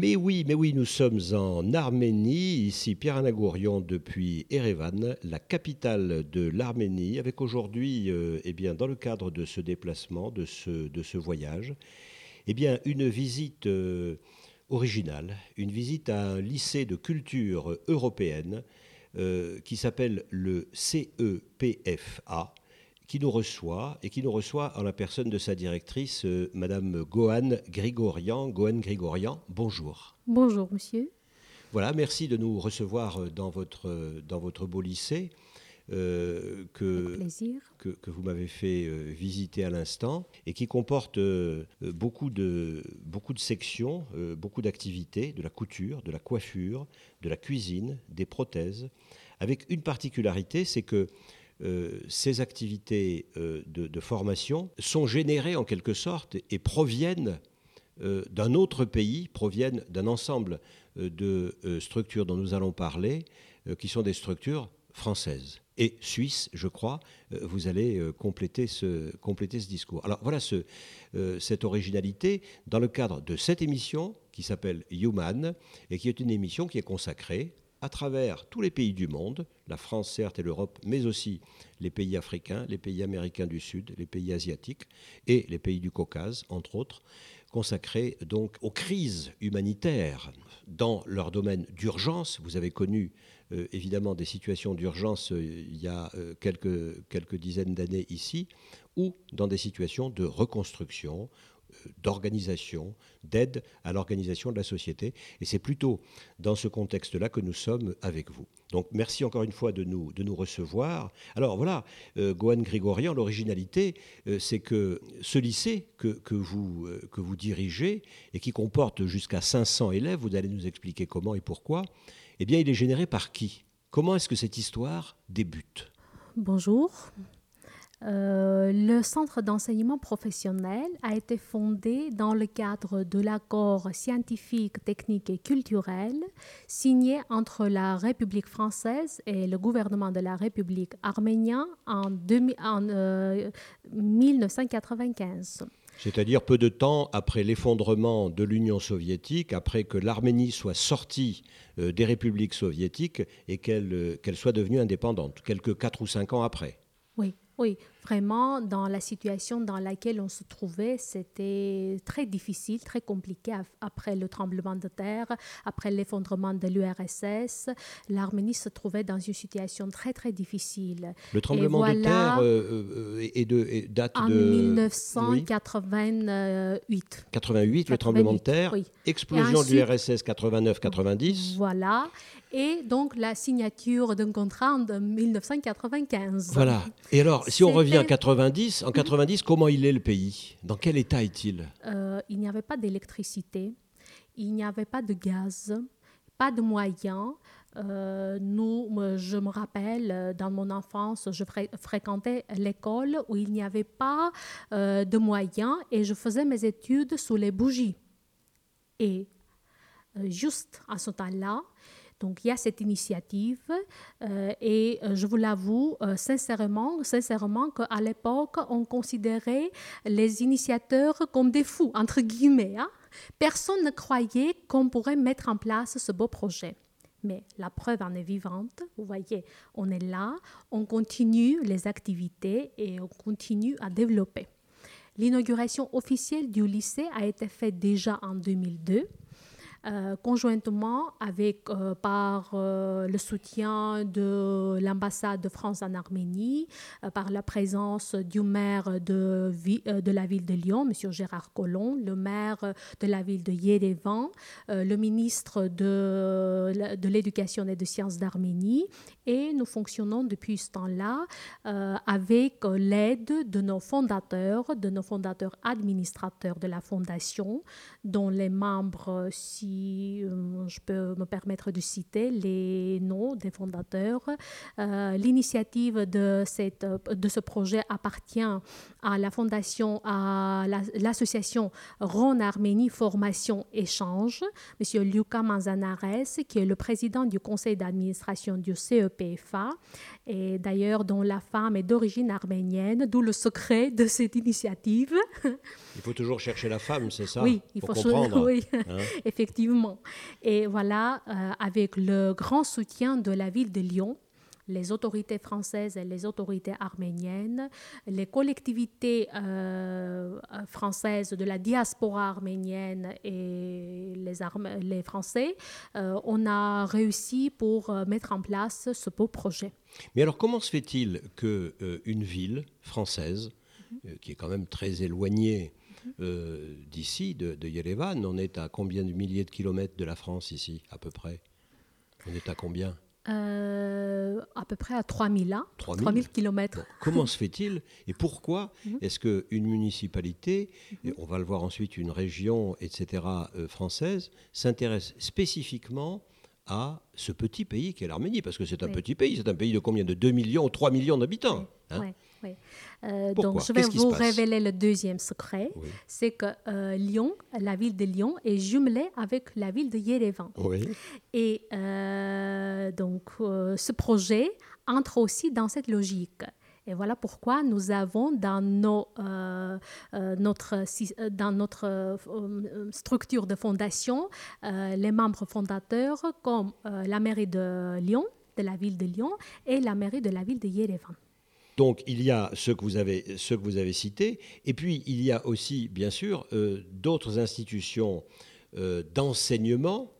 Mais oui, mais oui, nous sommes en Arménie, ici Pierre Anagourion depuis Erevan, la capitale de l'Arménie, avec aujourd'hui, euh, eh bien, dans le cadre de ce déplacement, de ce, de ce voyage, eh bien, une visite euh, originale, une visite à un lycée de culture européenne euh, qui s'appelle le CEPFA, qui nous reçoit et qui nous reçoit en la personne de sa directrice, euh, Madame Gohan Grigorian. Gohan Grigorian, bonjour. Bonjour, monsieur. Voilà, merci de nous recevoir euh, dans votre, euh, dans votre beau lycée. Euh, que, que, que, vous m'avez fait euh, visiter à l'instant et qui comporte euh, beaucoup, de, beaucoup de sections, beaucoup d'activités, de la couture, de la coiffure, de la cuisine, des prothèses, avec une particularité, c'est que euh, ces activités euh, de, formation sont générées en quelque sorte et proviennent euh, d'un autre pays, proviennent d'un ensemble de structures dont nous allons parler, qui sont des structures françaises et suisses, je crois. Vous allez compléter ce, compléter ce discours. Alors voilà ce, cette originalité dans le cadre de cette émission qui s'appelle Human et qui est une émission qui est consacrée à travers tous les pays du monde, la France certes et l'Europe, mais aussi les pays africains, les pays américains du Sud, les pays asiatiques et les pays du Caucase, entre autres, consacrés donc aux crises humanitaires dans leur domaine d'urgence. Vous avez connu euh, évidemment des situations d'urgence euh, il y a euh, quelques, quelques dizaines d'années ici, ou dans des situations de reconstruction d'organisation, d'aide à l'organisation de la société. Et c'est plutôt dans ce contexte-là que nous sommes avec vous. Donc merci encore une fois de nous, de nous recevoir. Alors voilà, euh, Gohan l'originalité, euh, c'est que ce lycée que, que, vous, euh, que vous dirigez et qui comporte jusqu'à 500 élèves, vous allez nous expliquer comment et pourquoi, eh bien il est généré par qui? Comment est-ce que cette histoire débute? Bonjour, euh, le centre d'enseignement professionnel a été fondé dans le cadre de l'accord scientifique, technique et culturel signé entre la République française et le gouvernement de la République arménienne en, en euh, 1995. C'est-à-dire peu de temps après l'effondrement de l'Union soviétique, après que l'Arménie soit sortie euh, des républiques soviétiques et qu'elle qu soit devenue indépendante, quelques 4 ou 5 ans après. Oui, oui, vraiment, dans la situation dans laquelle on se trouvait, c'était très difficile, très compliqué après le tremblement de terre, après l'effondrement de l'URSS. L'Arménie se trouvait dans une situation très, très difficile. Le tremblement voilà, de terre euh, est de, date en de... 1988. 88, le tremblement de terre. Oui. Explosion de l'URSS 89-90. Voilà et donc la signature d'un contrat en 1995. Voilà. Et alors, si on revient en 90, en 90, comment il est le pays? Dans quel état est-il? Euh, Il n'y avait pas d'électricité, il n'y avait pas de gaz, pas de moyens. Euh, nous, je me rappelle, dans mon enfance, je fré fréquentais l'école où il n'y avait pas euh, de moyens et je faisais mes études sous les bougies. Et juste à ce temps-là, donc il y a cette initiative euh, et euh, je vous l'avoue euh, sincèrement, sincèrement qu'à l'époque, on considérait les initiateurs comme des fous, entre guillemets. Hein? Personne ne croyait qu'on pourrait mettre en place ce beau projet. Mais la preuve en est vivante. Vous voyez, on est là, on continue les activités et on continue à développer. L'inauguration officielle du lycée a été faite déjà en 2002. Euh, conjointement avec euh, par euh, le soutien de l'ambassade de France en Arménie, par la présence du maire de, la ville de Lyon, M. Gérard Collomb, le maire de la ville de Yerevan, le ministre de, de l'Éducation et des Sciences d'Arménie. Et nous fonctionnons depuis ce temps-là avec l'aide de nos fondateurs, de nos fondateurs administrateurs de la fondation, dont les membres, si je peux me permettre de citer les noms des fondateurs. L'initiative de, de ce projet appartient à la fondation, à l'association Rhône-Arménie Formation Échange, M. Luca Manzanares, qui est le président du conseil d'administration du CEPFA, et d'ailleurs dont la femme est d'origine arménienne, d'où le secret de cette initiative. Il faut toujours chercher la femme, c'est ça Oui, il faut comprendre. Oui, hein? effectivement. Et voilà, euh, avec le grand soutien de la ville de Lyon, les autorités françaises et les autorités arméniennes, les collectivités euh, françaises de la diaspora arménienne et les, les Français, euh, on a réussi pour euh, mettre en place ce beau projet. Mais alors comment se fait-il qu'une une ville française, qui est quand même très éloignée d'ici, de, de Yerevan, on est à combien de milliers de kilomètres de la France ici, à peu près? On est à combien? Euh, à peu près à 3000 ans, 3000, kilomètres. comment se fait-il et pourquoi mhm. est-ce qu'une municipalité, mhm. et on va le voir ensuite une région, etc., euh, française, s'intéresse spécifiquement à ce petit pays qu'est l'Arménie? Parce que c'est un petit pays, c'est un pays de combien? De 2 millions ou 3 millions d'habitants hein? Oui. Euh, donc, je vais vous révéler le deuxième secret. C'est que euh, Lyon, la ville de Lyon, est jumelée avec la ville de Yerevan. Et euh, donc, ce projet entre aussi dans cette logique. Et voilà pourquoi nous avons dans, nos, notre, dans notre structure de fondation les membres fondateurs comme la mairie de Lyon, de la ville de Lyon, et la mairie de la ville de Yerevan. Donc il y a ceux que vous avez, ceux que vous avez cités, et puis il y a aussi, bien sûr, euh, d'autres institutions euh, d'enseignement,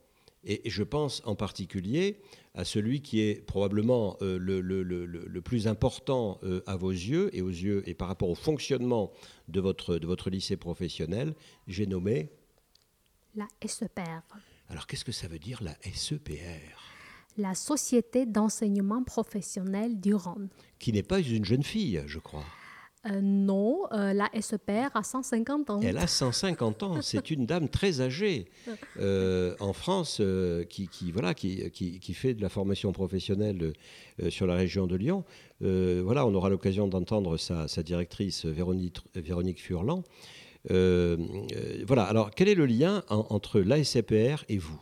et, je pense en particulier à celui qui est probablement euh, le, le, plus important à vos yeux et aux yeux et par rapport au fonctionnement de votre, de votre lycée professionnel, j'ai nommé la SEPR. Alors qu'est-ce que ça veut dire la SEPR la Société d'enseignement professionnel du Rhône. Qui n'est pas une jeune fille, je crois. Euh, non, euh, la SEPR a 150 ans. Elle a 150 ans. C'est une dame très âgée euh, en France qui, voilà, qui, qui, fait de la formation professionnelle sur la région de Lyon. voilà, on aura l'occasion d'entendre sa, directrice Véronique, Véronique Furlan. voilà, alors quel est le lien entre la SEPR et vous?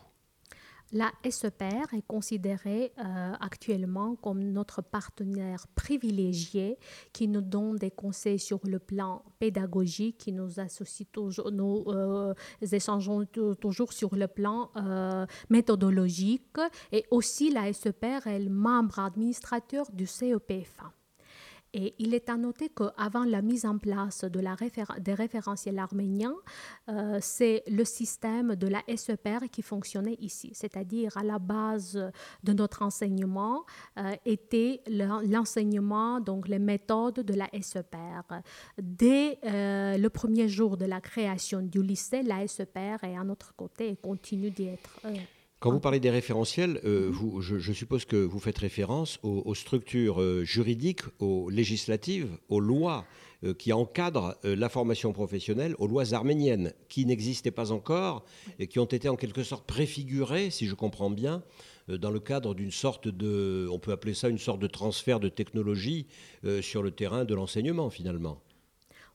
La SEPR est considérée euh, actuellement comme notre partenaire privilégié qui nous donne des conseils sur le plan pédagogique, qui nous associe toujours, nous euh, échangeons toujours sur le plan euh, méthodologique et aussi la SEPR est le membre administrateur du CEPFA. Et il est à noter qu'avant la mise en place de la des référentiels arméniens, euh, c'est le système de la SEPR qui fonctionnait ici. C'est-à-dire à la base de notre enseignement euh, était l'enseignement, donc les méthodes de la SEPR. Dès euh, le premier jour de la création du lycée, la SEPR est à notre côté et continue d'y être. Quand vous parlez des référentiels, euh, je, suppose que vous faites référence aux, structures euh, juridiques, aux législatives, aux lois euh, qui encadrent la formation professionnelle, aux lois arméniennes qui n'existaient pas encore et qui ont été en quelque sorte préfigurées, si je comprends bien, dans le cadre d'une sorte de, on peut appeler ça une sorte de transfert de technologie sur le terrain de l'enseignement finalement.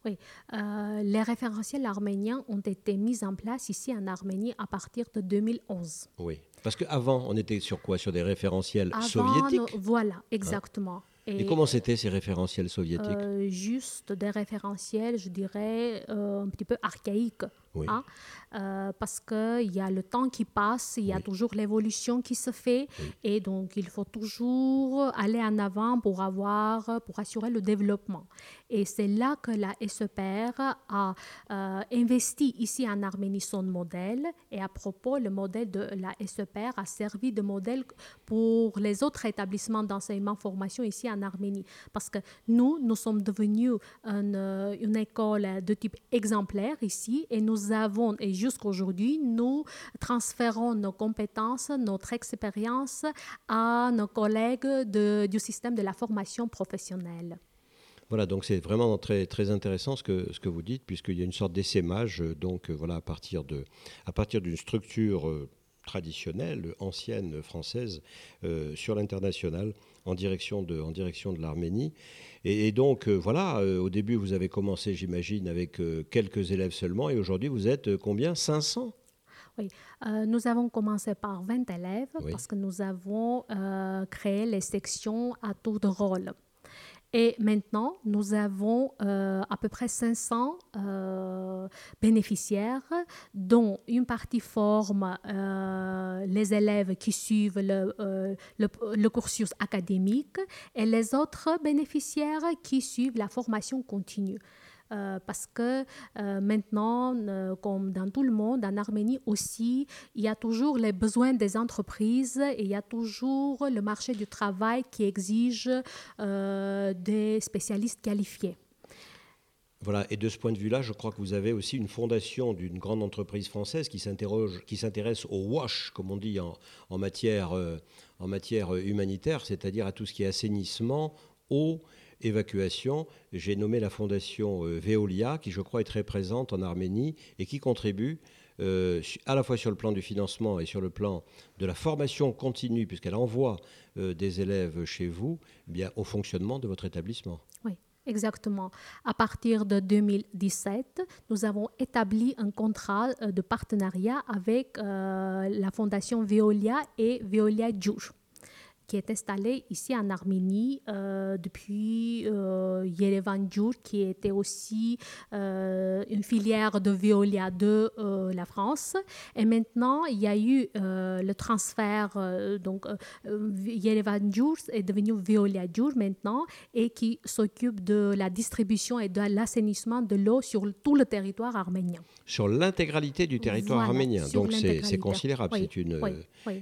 Oui, euh, les référentiels arméniens ont été mis en place ici en Arménie à partir de 2011. Oui, parce qu'avant, on était sur quoi? Sur des référentiels soviétiques? Voilà, exactement. Et, comment c'était ces référentiels soviétiques? Euh, Juste des référentiels, je dirais, euh, un petit peu archaïques. Hein? Euh, parce qu'il y a le temps qui passe, il y a toujours l'évolution qui se fait, et donc il faut toujours aller en avant pour avoir, pour assurer le développement. Et c'est là que la SEPR a investi ici en Arménie son modèle, et à propos, le modèle de la SEPR a servi de modèle pour les autres établissements d'enseignement-formation ici en Arménie. Parce que nous, nous sommes devenus une, une école de type exemplaire ici et nous avons, et jusqu'aujourd'hui, nous transférons nos compétences, notre expérience à nos collègues du système de la formation professionnelle. Voilà, donc c'est vraiment très, très intéressant ce que, ce que vous dites, puisqu'il y a une sorte d'essaimage, donc voilà, à partir de, à partir d'une structure traditionnelle, ancienne française, sur l'international, en direction de, en direction de l'Arménie. Et, donc, voilà, au début, vous avez commencé, j'imagine, avec quelques élèves seulement, et aujourd'hui, vous êtes combien? 500 oui, nous avons commencé par 20 élèves parce que nous avons créé les sections à tour de rôle. Et maintenant, nous avons euh, à peu près 500 euh, bénéficiaires, dont une partie forme euh, les élèves qui suivent le, le, le, cursus académique et les autres bénéficiaires qui suivent la formation continue. Euh, parce que euh, maintenant, euh, comme dans tout le monde, en Arménie aussi, il y a toujours les besoins des entreprises et il y a toujours le marché du travail qui exige des spécialistes qualifiés. Voilà, et de ce point de vue-là, je crois que vous avez aussi une fondation d'une grande entreprise française qui s'intéresse au wash, comme on dit en matière, en matière humanitaire, c'est-à-dire à tout ce qui est assainissement, eau évacuation, j'ai nommé la fondation euh, Veolia, qui je crois est très présente en Arménie et qui contribue euh, à la fois sur le plan du financement et sur le plan de la formation continue, puisqu'elle envoie euh, des élèves chez vous, eh bien, au fonctionnement de votre établissement. Oui. Exactement. À partir de 2017, nous avons établi un contrat de partenariat avec la fondation Veolia et Veolia Juge qui est installé ici en Arménie euh, depuis euh, Yerevan Djour, qui était aussi euh, une filière de Veolia de la France. Et maintenant, il y a eu le transfert, donc Yerevan Djour est devenu Veolia Djour maintenant, et qui s'occupe de la distribution et de l'assainissement de l'eau sur tout le territoire arménien. Sur l'intégralité du territoire arménien. Donc c'est considérable, c'est une,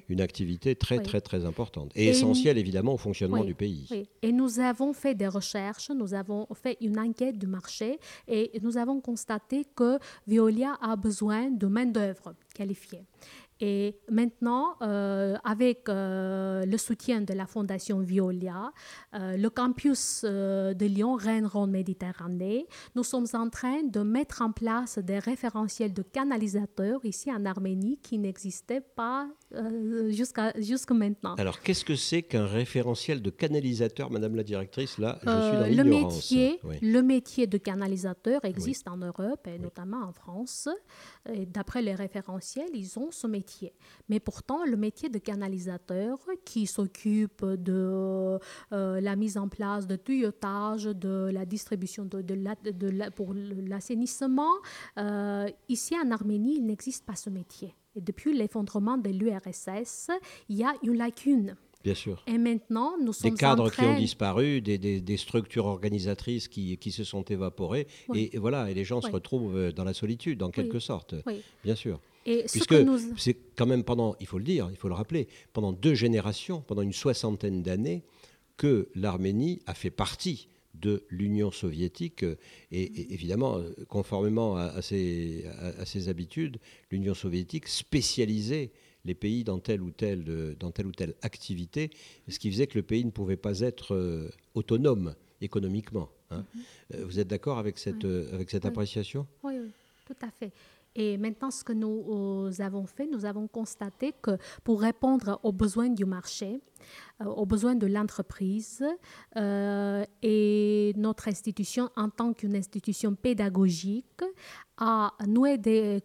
une activité très très très importante. Et, essentiel évidemment au fonctionnement du pays. Et nous avons fait des recherches, nous avons fait une enquête du marché et nous avons constaté que Veolia a besoin de main-d'œuvre qualifiée. Et maintenant, euh, avec euh, le soutien de la Fondation Violia, euh, le campus de Lyon, Rennes-Rhône-Méditerranée, nous sommes en train de mettre en place des référentiels de canalisateurs ici en Arménie qui n'existaient pas jusqu'à jusqu'à maintenant. Alors, qu'est-ce que c'est qu'un référentiel de canalisateur, Madame la Directrice? Là, je suis dans le métier, le métier de canalisateur existe en Europe et notamment en France. D'après les référentiels, ils ont ce métier mais pourtant, le métier de canalisateur qui s'occupe de euh, la mise en place de tuyautage, de la distribution de, de, pour l'assainissement, euh, ici en Arménie, il n'existe pas ce métier. Et depuis l'effondrement de l'URSS, il y a une lacune. Bien sûr. Et maintenant, nous sommes Des cadres qui ont disparu, des, des, structures organisatrices qui, qui, se sont évaporées. Et, voilà, et les gens se retrouvent dans la solitude, en quelque sorte. Oui. Bien sûr. Puisque c'est quand même pendant, il faut le dire, il faut le rappeler, pendant deux générations, pendant une soixantaine d'années, que l'Arménie a fait partie de l'Union soviétique. Et, évidemment, conformément à, ses, à, habitudes, l'Union soviétique spécialisait les pays dans telle ou telle, dans telle ou telle activité, ce qui faisait que le pays ne pouvait pas être euh, autonome économiquement. Hein. Mm-hmm. Euh, vous êtes d'accord avec cette, euh, avec cette appréciation? Oui, oui, tout à fait. Et maintenant, ce que nous euh, avons fait, nous avons constaté que pour répondre aux besoins du marché, aux besoins de l'entreprise, euh, et notre institution, en tant qu'une institution pédagogique, a noué des,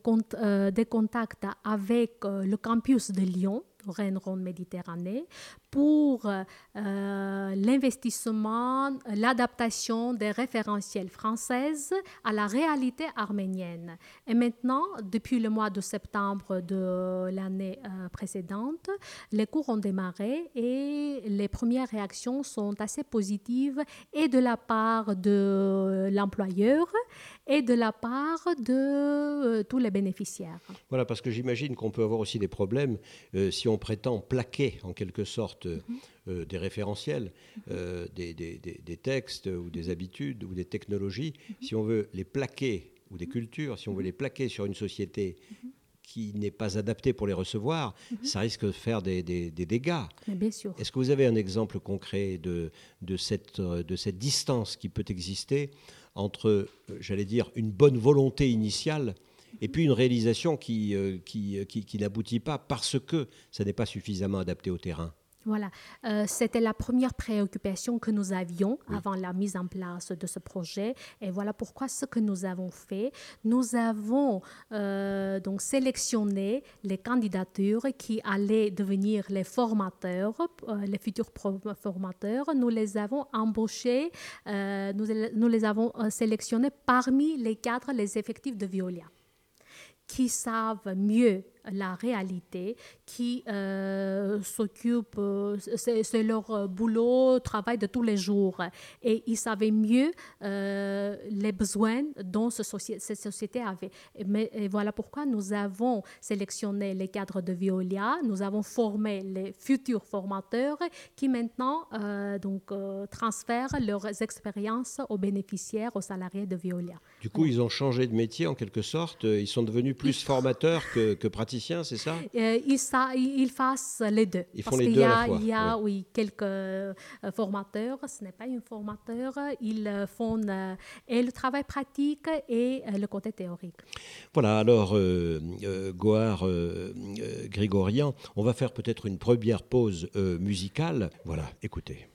des contacts avec le campus de Lyon, Rennes-Rhône-Méditerranée, pour euh, l'investissement, l'adaptation des référentiels françaises à la réalité arménienne. Et maintenant, depuis le mois de septembre de l'année euh, précédente, les cours ont démarré et les premières réactions sont assez positives et de la part de l'employeur et de la part de euh, tous les bénéficiaires. Voilà, parce que j'imagine qu'on peut avoir aussi des problèmes si on prétend plaquer en quelque sorte euh, euh, des référentiels, euh, des, textes ou des habitudes ou des technologies, si on veut les plaquer, ou des cultures, si on veut les plaquer sur une société qui n'est pas adapté pour les recevoir, Mhm. ça risque de faire des, des- des dégâts. Mais bien sûr. Est-ce que vous avez un exemple concret de, de, cette, euh, de cette distance qui peut exister entre, euh, j'allais dire, une bonne volonté initiale et puis une réalisation qui, qui, euh, qui- qui n'aboutit pas parce que ça n'est pas suffisamment adapté au terrain? Voilà, Euh, c'était la première préoccupation que nous avions avant la mise en place de ce projet. Et voilà pourquoi ce que nous avons fait, nous avons euh, donc sélectionné les candidatures qui allaient devenir les formateurs, euh, les futurs formateurs. Nous les avons embauchés, nous, nous les avons sélectionnés parmi les cadres, les effectifs de Veolia qui savent mieux la réalité, qui euh, s'occupent, euh, c'est leur euh, boulot, travail de tous les jours. Et ils savaient mieux euh, les besoins dont ce soci- cette société avait. Et, mais, et voilà pourquoi nous avons sélectionné les cadres de Veolia, nous avons formé les futurs formateurs qui maintenant euh, donc, transfèrent leurs expériences aux bénéficiaires, aux salariés de Veolia. Du coup, ils ont changé de métier en quelque sorte. Ils sont devenus plus formateurs que, que praticiens, c'est ça? Euh, ils, fassent les deux. Ils font Parce les deux y à la a, fois, il y a oui. quelques euh, formateurs, ce n'est pas un formateur, ils euh, font et le travail pratique et le côté théorique. Voilà, alors, Goar Grégorian, on va faire peut-être une première pause musicale. Voilà, écoutez.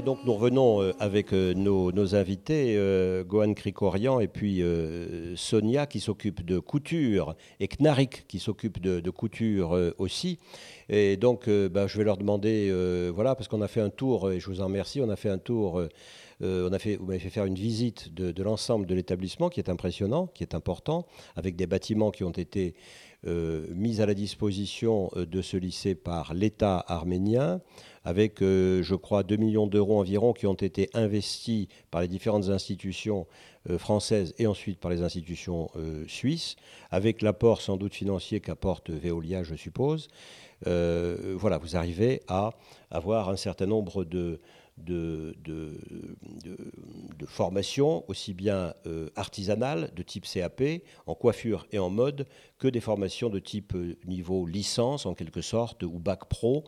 Et donc nous revenons euh, avec euh, nos, invités, euh, Gohan Krikorian et puis Sonia qui s'occupe de couture et Knarik qui s'occupe de, couture aussi. Et donc ben, je vais leur demander, voilà, parce qu'on a fait un tour, et je vous en remercie, on a fait un tour, on a fait, vous m'avez fait faire une visite de l'ensemble de l'établissement qui est impressionnant, qui est important, avec des bâtiments qui ont été euh, mis à la disposition euh, de ce lycée par l'État arménien avec, euh, je crois, 2 millions d'euros environ qui ont été investis par les différentes institutions françaises et ensuite par les institutions suisses, avec l'apport sans doute financier qu'apporte Veolia, je suppose. Voilà, vous arrivez à avoir un certain nombre de, de, de, de, formations, aussi bien euh, artisanales, de type CAP, en coiffure et en mode, que des formations de type euh, niveau licence, en quelque sorte, ou bac pro,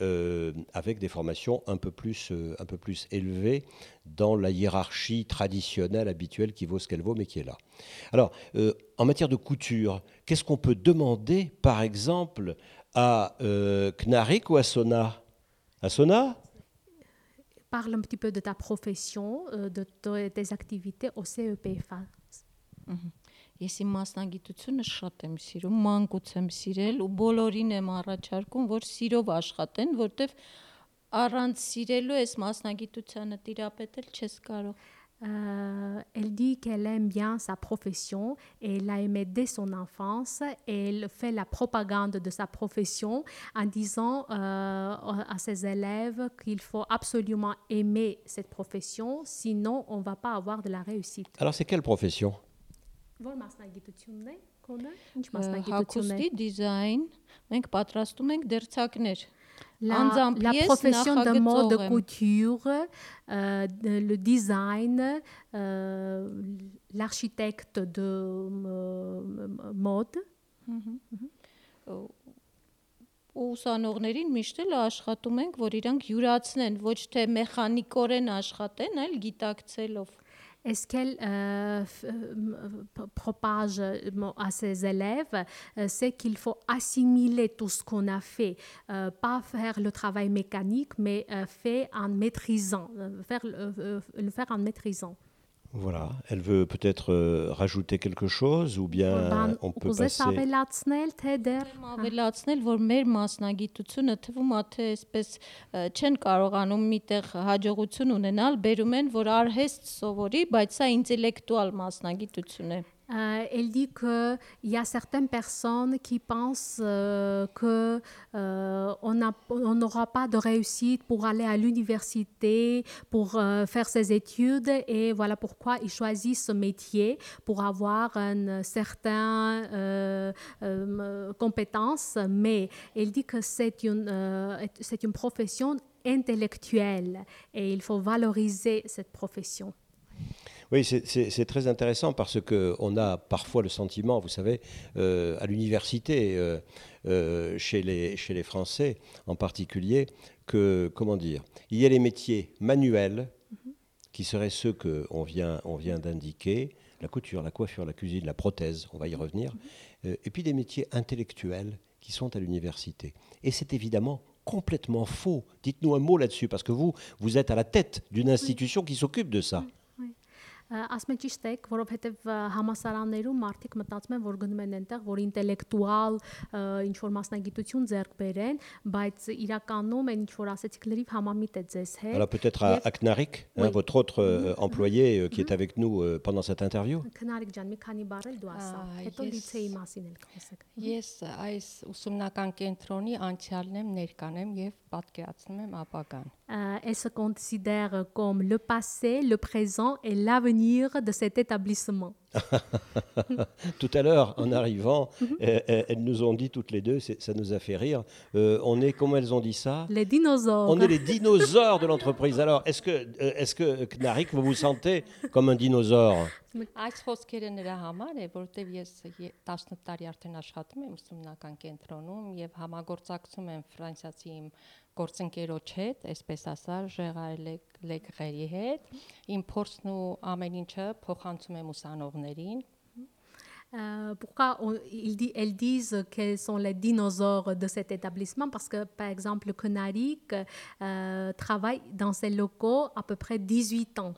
euh, avec des formations un peu, plus, un peu plus élevées dans la hiérarchie traditionnelle, habituelle, qui vaut ce qu'elle vaut, mais qui est là. Alors, en matière de couture, qu'est-ce qu'on peut demander, par exemple, à Knarik ou à Sona? À Sona? Parle un petit peu de ta profession, euh, de te- tes activités au CEPFA. Ես իմ մասնագիտությունը շատ եմ սիրում, մանկուց եմ սիրել ու բոլորին եմ առաջարկում, որ սիրով աշխատեն, որտեվ առանց սիրելու այս մասնագիտությանը տիրապետել չես կարող։ Euh, elle dit qu'elle aime bien sa profession et elle l'a aimé dès son enfance. Et elle fait la propagande de sa profession en disant euh, à ses élèves qu'il faut absolument aimer cette profession, sinon on ne va pas avoir de la réussite. Alors c'est quelle profession Որ մասնագիտությունն է, կոնը, ինչ Ա, մասնագիտություն է։ Հագուստի դիզայն մենք պատրաստում ենք դերցակներ։ La, la profession de mode couture, euh, le design, euh, l'architecte de mode. ու ուսանողներին միշտ էլ աշխատում ենք, որ իրանք յուրացնեն, ոչ թե մեխանիկորեն աշխատեն, այլ գիտակցելով։ Est-ce qu'elle euh, euh, propage euh, à ses élèves, c'est qu'il faut assimiler tout ce qu'on a fait, pas faire le travail mécanique, mais en maîtrisant, faire, le faire en maîtrisant. Voilà, elle veut peut-être euh, rajouter quelque chose ou bien Բան on peut ուզես passer... ավելացնել, թե դեռ ավելացնել, որ մեր մասնագիտությունը թվում է թե այսպես չեն կարողանում միտեղ հաջողություն ունենալ, բերում են, որ արհեստ սովորի, բայց սա ինտելեկտուալ մասնագիտություն է։ Euh, elle dit qu'il y a certaines personnes qui pensent euh, que euh, n'aura pas de réussite pour aller à l'université, pour faire ses études, et voilà pourquoi ils choisissent ce métier pour avoir une certaine compétence. Mais elle dit que c'est une, c'est une profession intellectuelle et il faut valoriser cette profession. Oui, c'est- très intéressant parce qu'on a parfois le sentiment, vous savez, euh, à l'université, euh, euh, chez, les, chez les Français en particulier, que, comment dire, il y a les métiers manuels qui seraient ceux qu'on vient, on vient d'indiquer, la couture, la coiffure, la cuisine, la prothèse, on va y revenir, euh, et puis des métiers intellectuels qui sont à l'université. Et c'est évidemment complètement faux. Dites-nous un mot là-dessus, parce que vous, vous êtes à la tête d'une institution qui s'occupe de ça. Ասում եմ ճիշտ եք, որովհետև համասարաններում մարդիկ մտածում են, որ գնում են այնտեղ, որ ինտելեկտուալ ինչ որ մասնագիտություն ձեռք բերեն, բայց իրականում այն ինչ որ ասեցիք լրիվ համամիտ է ձեզ հետ։ Alors peut-être à, Knarik, votre autre euh, employé qui est avec nous pendant cette interview. Քնարիկ ջան, մի քանի բառ էլ դու ասա։ Հետո լիցեի մասին էլ խոսեք։ Ես այս ուսումնական կենտրոնի անցյալն եմ, ներկան եմ եւ պատկերացնում եմ ապագան։ Euh, elle se considère comme le passé, le présent et l'avenir de cet établissement. Tout à l'heure, en arrivant, euh, euh, elles nous ont dit toutes les deux, ça nous a fait rire, euh, on est, comment elles ont dit ça? Les dinosaures. On est les dinosaures de l'entreprise. Alors, est-ce que, euh, est-ce que Knarik, vous vous sentez comme un dinosaure? Այս խոսքերը նրա համար է, որովհետև ես ե- 18 տարի արդեն աշխատում եմ ուսումնական կենտրոնում եւ համագործակցում եմ ֆրանսիացի իմ գործընկերոջ հետ, այսպես ասած, Ժեղար Լեգրերի հետ։ Իմ փորձն ու ամեն ինչը փոխանցում եմ ուսանողներին, Euh, pourquoi on- ils di- elles disent qu'elles sont les dinosaures de cet établissement Parce que, par exemple, le Conaric euh, travaille dans ces locaux à peu près 18 ans,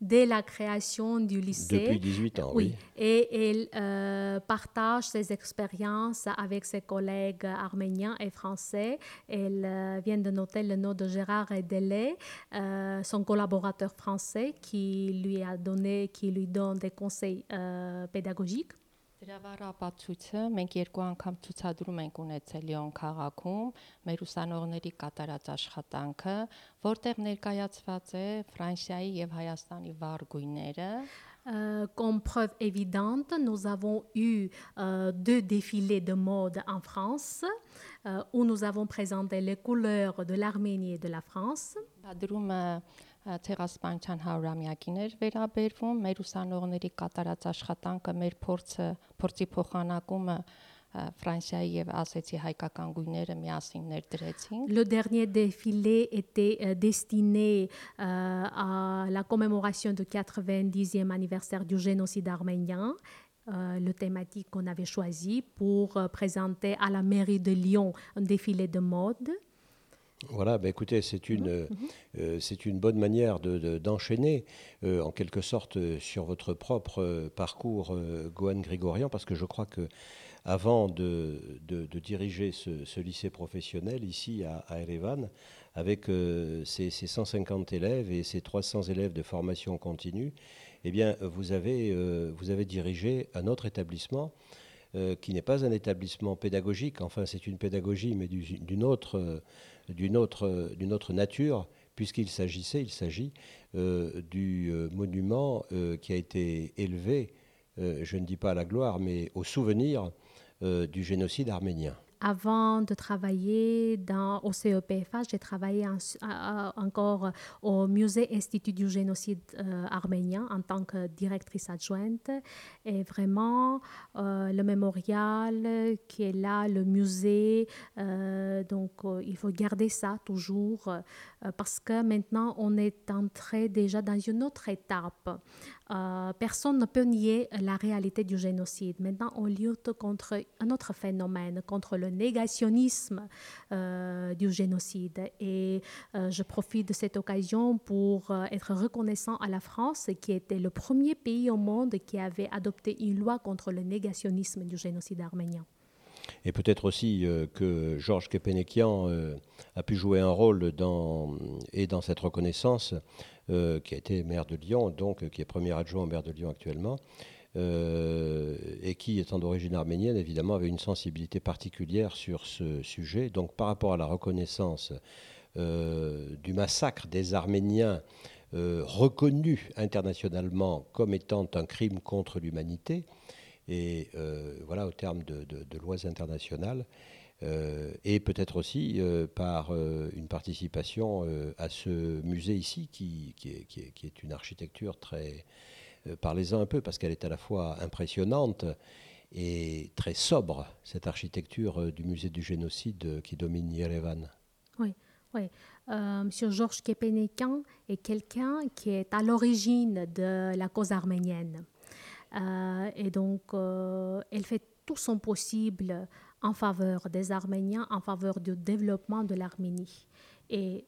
dès la création du lycée. Depuis 18 ans, oui. Et elle euh, partage ses expériences avec ses collègues arméniens et français. Elle euh, vient de noter le nom de Gérard Edelé, euh, son collaborateur français qui lui a donné, qui lui donne des conseils pédagogiques. Դրա վառապացույցը մենք երկու անգամ ցուցադրում ենք ունեցել Լիոն քաղաքում մեր ուսանողների կատարած աշխատանքը, որտեղ ներկայացված է Ֆրանսիայի եւ Հայաստանի վառ գույները, Euh, comme preuve évidente, nous avons eu euh, deux défilés de mode en France euh, où nous avons présenté les couleurs de l'Arménie et de la France. Բադրումը ցեղասպանության 100-ամյակին էր վերաբերվում մեր ուսանողների կատարած աշխատանքը, մեր փորձը, փորձի փոխանակումը ա, Ֆրանսիայի եւ ասեցի հայկական գույները միասին ներդրեցին։ Le dernier défilé était euh, destiné euh, à la commémoration du 90e anniversaire du génocide arménien. Euh, le thématique qu'on avait choisi pour euh, présenter à la mairie de Lyon un défilé de mode. voilà, bah écoutez, c'est une, mhm. c'est une bonne manière d'enchaîner, de, en quelque sorte, sur votre propre parcours, Gohan Grigorian, parce que je crois que avant de, diriger ce, lycée professionnel ici à, à Erevan, avec ces, 150 élèves et ces 300 élèves de formation continue, eh bien, vous avez, vous avez dirigé un autre établissement euh, qui n'est pas un établissement pédagogique, enfin c'est une pédagogie, mais d'une autre, d'une autre, d'une autre nature, puisqu'il s'agissait, il s'agit euh, du euh, monument qui a été élevé, je ne dis pas à la gloire, mais au souvenir du génocide arménien. Avant de travailler dans, au CEPFA, j'ai travaillé encore au Musée Institut du génocide euh, arménien en tant que directrice adjointe. Et vraiment, euh, le mémorial qui est là, le musée, euh, donc il faut garder ça toujours parce que maintenant on est entré déjà dans une autre étape. Euh, personne ne peut nier la réalité du génocide. Maintenant, on lutte contre un autre phénomène, contre le négationnisme euh, du génocide. Et euh, je profite de cette occasion pour être reconnaissant à la France, qui était le premier pays au monde qui avait adopté une loi contre le négationnisme du génocide arménien. Et peut-être aussi que Georges Kepenekian a pu jouer un rôle et dans cette reconnaissance euh, qui a été maire de Lyon, donc qui est premier adjoint au maire de Lyon actuellement, euh, et qui, étant d'origine arménienne, évidemment, avait une sensibilité particulière sur ce sujet. Donc par rapport à la reconnaissance euh, du massacre des Arméniens, reconnu internationalement comme étant un crime contre l'humanité, et voilà, au terme de lois internationales, euh, et peut-être aussi euh, par euh, une participation à ce musée ici, qui, est, une architecture très... Parlez-en un peu, parce qu'elle est à la fois impressionnante et très sobre, cette architecture du musée du génocide qui domine Yerevan. Oui, oui. Monsieur Georges Kepenekan est quelqu'un qui est à l'origine de la cause arménienne. et donc, elle fait tout son possible en faveur des Arméniens, en faveur du développement de l'Arménie. Et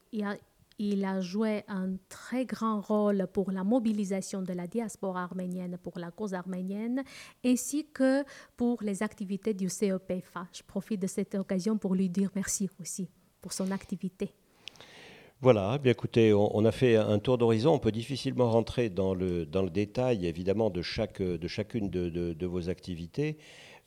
il a, joué un très grand rôle pour la mobilisation de la diaspora arménienne pour la cause arménienne, ainsi que pour les activités du CEPFA. Je profite de cette occasion pour lui dire merci aussi pour son activité. Voilà, bien écoutez, on, a fait un tour d'horizon. On peut difficilement rentrer dans le, dans le détail, évidemment, de, chaque, de chacune de, de vos activités.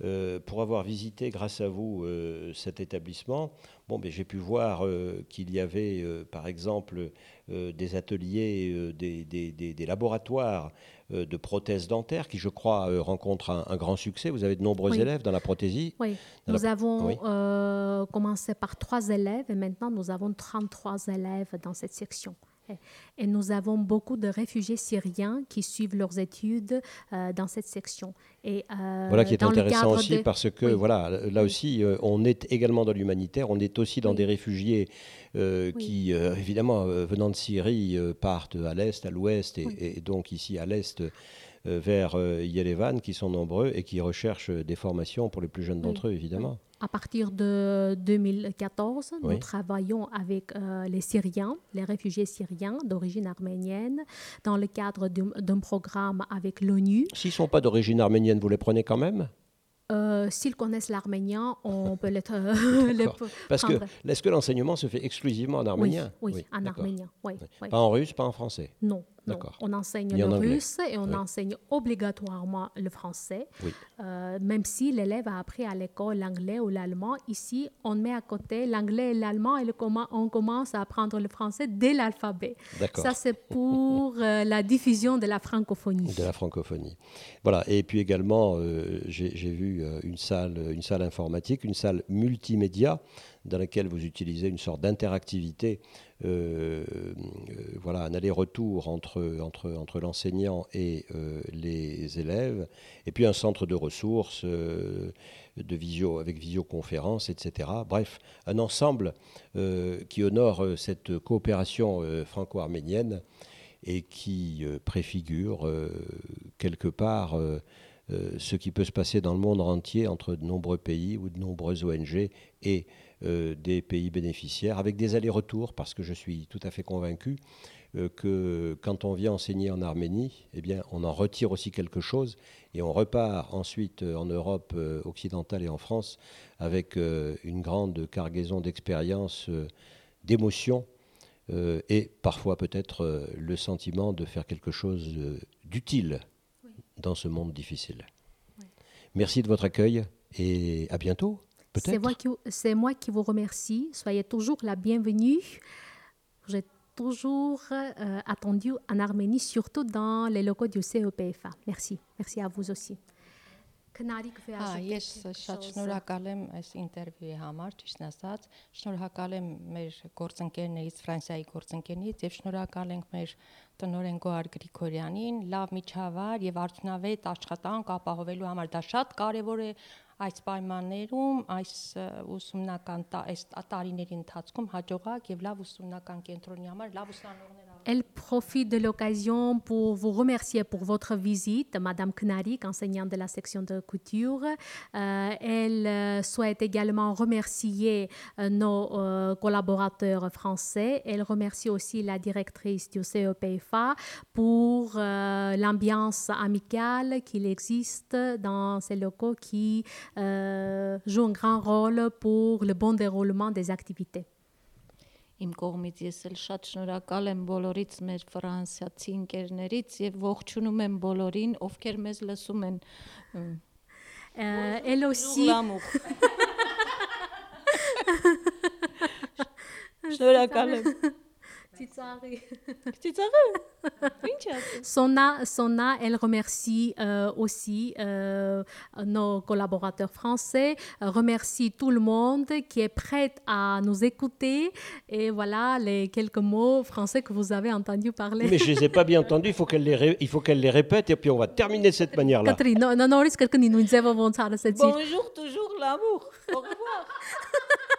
Euh, pour avoir visité, grâce à vous, euh, cet établissement, bon, ben, j'ai pu voir euh, qu'il y avait, par exemple, des ateliers, des, des, des, laboratoires de prothèses dentaires qui, je crois, rencontrent un, grand succès. Vous avez de nombreux élèves dans la prothésie Oui, nous avons commencé par trois élèves et maintenant nous avons 33 élèves dans cette section. Et nous avons beaucoup de réfugiés syriens qui suivent leurs études euh, dans cette section. Et, euh, voilà qui est intéressant aussi parce que voilà, là aussi, euh, on est également dans l'humanitaire, on est aussi dans des réfugiés qui, évidemment, venant de Syrie, partent à l'est, à l'ouest et, et, donc ici à l'est vers Yerevan, qui sont nombreux et qui recherchent des formations pour les plus jeunes d'entre eux, évidemment. À partir de 2014, nous travaillons avec euh, les Syriens, les réfugiés syriens d'origine arménienne, dans le cadre d'un programme avec l'ONU. S'ils ne sont pas d'origine arménienne, vous les prenez quand même? Euh, S'ils connaissent l'arménien, on peut les, Parce que est-ce que l'enseignement se fait exclusivement en arménien? Oui, en arménien. Pas en russe, pas en français? Non, on enseigne le russe et on enseigne obligatoirement le français. Euh, même si l'élève a appris à l'école l'anglais ou l'allemand, ici, on met à côté l'anglais et l'allemand et on commence à apprendre le français dès l'alphabet. Ça, c'est pour euh, la diffusion de la francophonie. De la francophonie. Voilà. Et puis également, euh, j'ai vu une, salle, une salle informatique, une salle multimédia dans laquelle vous utilisez une sorte d'interactivité euh, euh, voilà, un aller-retour entre, entre, entre l'enseignant et euh, les élèves, et puis un centre de ressources de visio, avec visioconférence, etc. Bref, un ensemble qui honore cette coopération franco-arménienne et qui préfigure quelque part ce qui peut se passer dans le monde entier entre de nombreux pays ou de nombreuses ONG et des pays bénéficiaires, avec des allers-retours, parce que je suis tout à fait convaincu que quand on vient enseigner en Arménie, eh bien, on en retire aussi quelque chose et on repart ensuite en Europe occidentale et en France avec une grande cargaison d'expérience, d'émotions euh, et parfois peut-être euh, le sentiment de faire quelque chose euh, d'utile dans ce monde difficile. Merci de votre accueil et à bientôt. C'est moi, qui, c'est moi qui vous remercie. Soyez toujours la bienvenue. Êtes toujours attendu en Arménie, surtout dans les locaux du CEPFA. Merci. Merci à vous aussi. Հա, ես շատ շնորհակալ եմ այս ինտերվյուի համար, ճիշտ ասած, շնորհակալ եմ մեր գործընկերներից, Ֆրանսիայի գործընկերներից եւ շնորհակալ ենք մեր տնօրեն Գոհար Գրիգորյանին, լավ միջավայր եւ արդյունավետ աշխատանք ապահովելու համար դա շատ կարեւոր է այս պայմաններում այս ուսումնական այս տարիների ընթացքում հաջողակ եւ լավ ուսումնական կենտրոնի համար լավ ուսանողներ Elle profite de l'occasion pour vous remercier pour votre visite, Madame Knarik, enseignante de la section de couture. Euh, elle euh, souhaite également remercier euh, nos collaborateurs français. Elle remercie aussi la directrice du CEPFA pour l'ambiance amicale qu'il existe dans ces locaux qui joue un grand rôle pour le bon déroulement des activités. Իմ կողմից ես էլ շատ շնորհակալ եմ բոլորից մեր ֆրանսիացի ընկերներից եւ ողջունում եմ բոլորին, ովքեր մեզ լսում են։ Elle aussi Շնորհակալ եմ։ Sona, Sona, elle remercie euh, aussi euh, nos collaborateurs français, remercie tout le monde qui est prêt à nous écouter. Et voilà les quelques mots français que vous avez entendu parler. Mais je ne les ai pas bien entendus, il faut qu'elle les, il faut qu'elle les répète et puis on va terminer de cette manière-là. Catherine, non, non, non, Bonjour, toujours l'amour. Au revoir.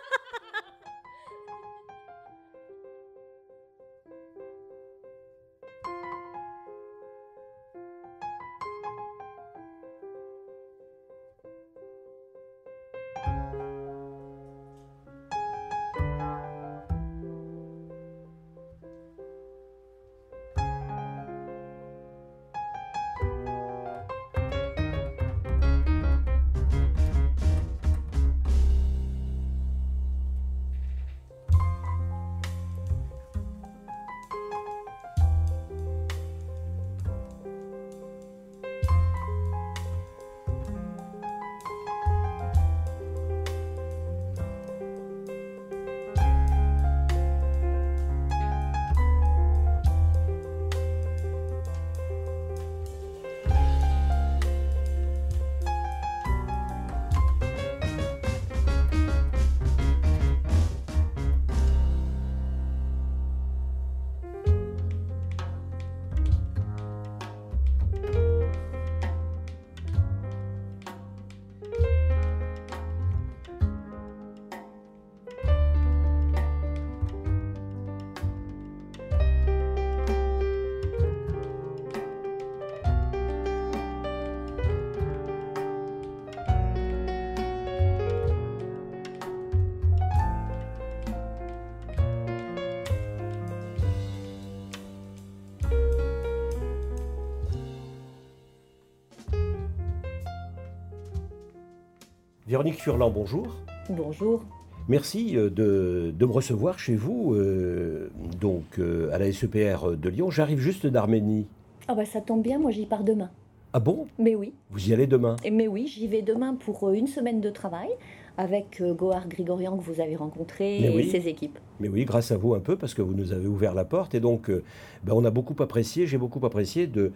Véronique Furlan, bonjour. Bonjour. Merci euh, de, me recevoir chez vous, euh, donc euh, à la SEPR de Lyon. J'arrive juste d'Arménie. Ah bah ça tombe bien, moi j'y pars demain. Ah bon? Mais oui. Vous y allez demain? Mais oui, j'y vais demain pour une semaine de travail avec Gohar Grigorian que vous avez rencontré et ses équipes. Mais oui, grâce à vous un peu, parce que vous nous avez ouvert la porte. Et donc, euh, ben, on a beaucoup apprécié, j'ai beaucoup apprécié de,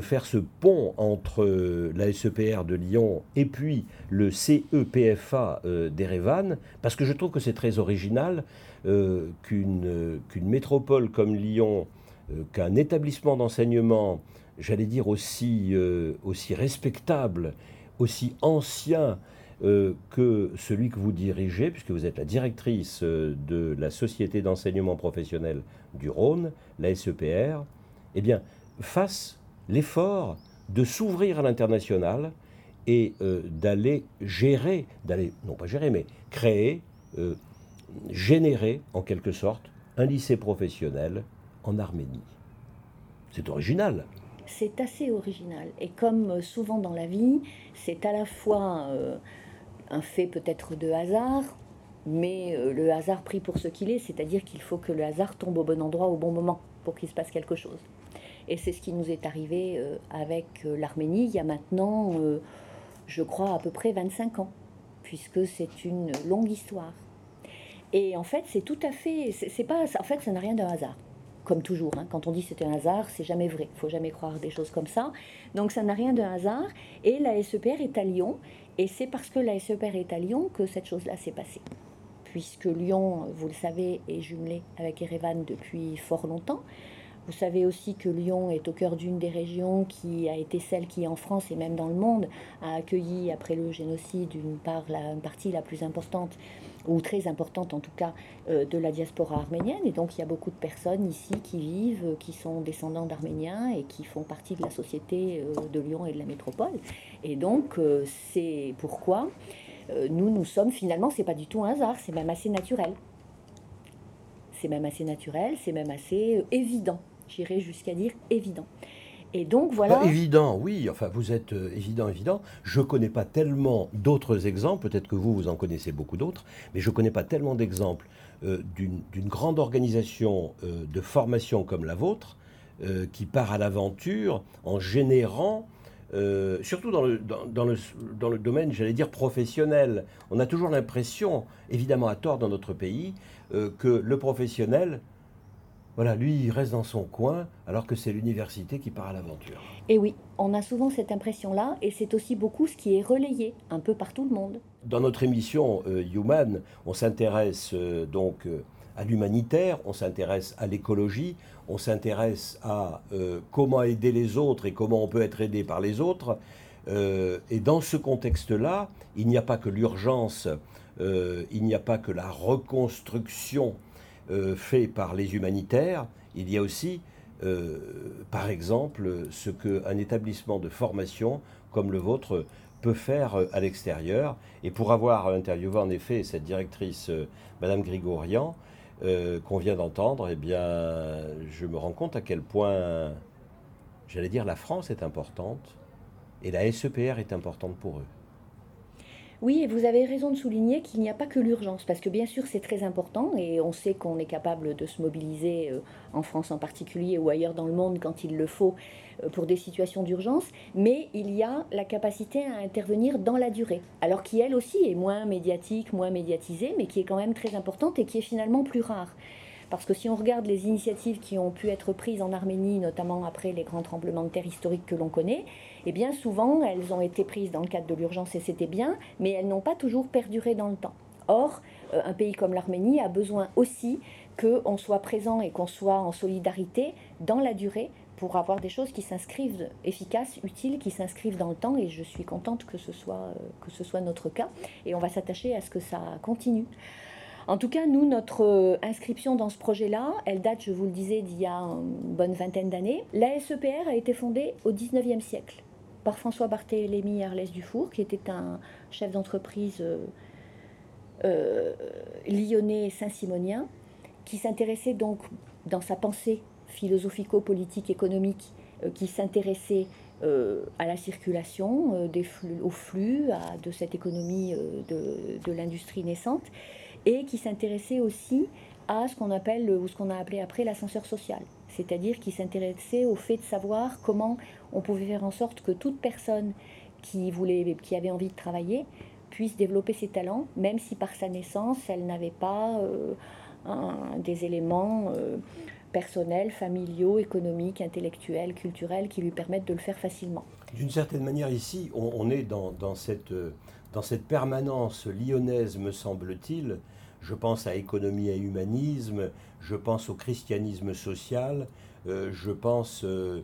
faire ce pont entre euh, la SEPR de Lyon et puis le CEPFA d'Erevan, parce que je trouve que c'est très original qu'une qu'une métropole comme Lyon, qu'un établissement d'enseignement, j'allais dire aussi, aussi respectable, aussi ancien, euh, que celui que vous dirigez, puisque vous êtes la directrice euh, de la Société d'enseignement professionnel du Rhône, la SEPR, eh bien, fasse l'effort de s'ouvrir à l'international et euh, d'aller gérer, d'aller, non pas gérer, mais créer, générer en quelque sorte un lycée professionnel en Arménie. C'est original. C'est assez original. Et comme souvent dans la vie, c'est à la fois un fait peut-être de hasard, mais le hasard pris pour ce qu'il est, c'est-à-dire qu'il faut que le hasard tombe au bon endroit au bon moment pour qu'il se passe quelque chose. Et c'est ce qui nous est arrivé avec l'Arménie il y a maintenant je crois, à peu près 25 ans, puisque c'est une longue histoire. Et en fait, c'est tout à fait. C'est pas. En fait, ça n'a rien d'un hasard. Comme toujours, hein. quand on dit c'est un hasard, c'est jamais vrai. Il faut jamais croire des choses comme ça. Donc ça n'a rien d'un hasard. Et la SEPR est à Lyon. Et c'est parce que la SEPR est à Lyon que cette chose-là s'est passée. Puisque Lyon, vous le savez, est jumelé avec Erevan depuis fort longtemps. Vous savez aussi que Lyon est au cœur d'une des régions qui a été celle qui, en France et même dans le monde, a accueilli, après le génocide, une, part, la, partie la plus importante, ou très importante en tout cas, euh, de la diaspora arménienne. Et donc il y a beaucoup de personnes ici qui vivent, qui sont descendants d'Arméniens et qui font partie de la société euh, de Lyon et de la métropole. Et donc euh, c'est pourquoi nous, nous sommes finalement, c'est pas du tout un hasard, c'est même assez naturel. C'est même assez naturel, c'est même assez évident j'irais jusqu'à dire évident. Et donc voilà. évident, oui. Enfin, vous êtes euh, évident, évident. Je ne connais pas tellement d'autres exemples. Peut-être que vous, vous en connaissez beaucoup d'autres, mais je ne connais pas tellement d'exemples euh, d'une grande organisation euh, de formation comme la vôtre qui part à l'aventure en générant. surtout dans le, domaine, j'allais dire, professionnel. On a toujours l'impression, évidemment à tort dans notre pays, que le professionnel voilà, lui, il reste dans son coin, alors que c'est l'université qui part à l'aventure. Et oui, on a souvent cette impression-là, et c'est aussi beaucoup ce qui est relayé un peu par tout le monde. Dans notre émission euh, Human, on s'intéresse euh, donc euh, à l'humanitaire, on s'intéresse à l'écologie, on s'intéresse à comment aider les autres et comment on peut être aidé par les autres. et dans ce contexte-là, il n'y a pas que l'urgence, il n'y a pas que la reconstruction fait par les humanitaires, il y a aussi, euh, par exemple, ce qu'un établissement de formation comme le vôtre peut faire euh, à l'extérieur. Et pour avoir interviewé en effet cette directrice, Madame Grigorian, qu'on vient d'entendre, eh bien, je me rends compte à quel point, j'allais dire, la France est importante et la SEPR est importante pour eux. Oui, et vous avez raison de souligner qu'il n'y a pas que l'urgence, parce que bien sûr c'est très important et on sait qu'on est capable de se mobiliser euh, en France en particulier ou ailleurs dans le monde quand il le faut euh, pour des situations d'urgence, mais il y a la capacité à intervenir dans la durée, alors qui elle aussi est moins médiatique, moins médiatisée, mais qui est quand même très importante et qui est finalement plus rare. Parce que si on regarde les initiatives qui ont pu être prises en Arménie, notamment après les grands tremblements de terre historiques que l'on connaît, eh bien souvent elles ont été prises dans le cadre de l'urgence et c'était bien, mais elles n'ont pas toujours perduré dans le temps. Or, euh, un pays comme l'Arménie a besoin aussi qu'on soit présent et qu'on soit en solidarité dans la durée pour avoir des choses qui s'inscrivent efficaces, utiles, qui s'inscrivent dans le temps. Et je suis contente que ce soit, euh, que ce soit notre cas. Et on va s'attacher à ce que ça continue. En tout cas, nous, notre euh, inscription dans ce projet-là, elle date, je vous le disais, d'il y a une bonne vingtaine d'années. La SEPR a été fondée au 19e siècle par François Barthélemy Arlès Dufour, qui était un chef d'entreprise euh, euh, lyonnais saint-simonien, qui s'intéressait donc dans sa pensée philosophico-politique économique, qui s'intéressait à la circulation des flux, au flux, de cette économie de l'industrie naissante, et qui s'intéressait aussi à ce qu'on appelle ou ce qu'on a appelé après l'ascenseur social, c'est-à-dire qui s'intéressait au fait de savoir comment on pouvait faire en sorte que toute personne qui voulait, qui avait envie de travailler, puisse développer ses talents, même si par sa naissance elle n'avait pas euh, des éléments euh, personnels, familiaux, économiques, intellectuels, culturels qui lui permettent de le faire facilement. D'une certaine manière, ici, on, est dans, cette, dans cette permanence lyonnaise, me semble-t-il, je pense à économie et humanisme, je pense au christianisme social, euh, je pense, euh,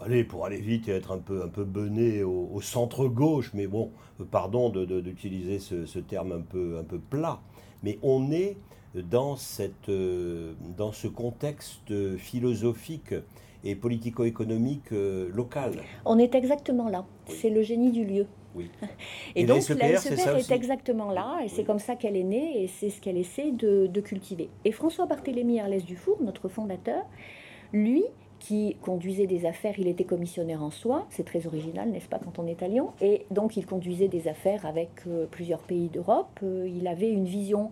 allez, pour aller vite et être un peu, un peu bené au, centre-gauche, mais bon, pardon d'utiliser ce, ce, terme un peu, un peu plat, mais on est dans, cette, euh, dans ce contexte philosophique et politico-économique euh, local. On est exactement là. C'est le génie du lieu. Oui. Et, donc la SEPR est, exactement là, et c'est comme ça qu'elle est née, et c'est ce qu'elle essaie de, de, cultiver. Et François Barthélemy Arlès Dufour, notre fondateur, lui, qui conduisait des affaires, il était commissionnaire en soi, c'est très original, n'est-ce pas, quand on est à Lyon, et donc il conduisait des affaires avec euh, plusieurs pays d'Europe, euh, il avait une vision,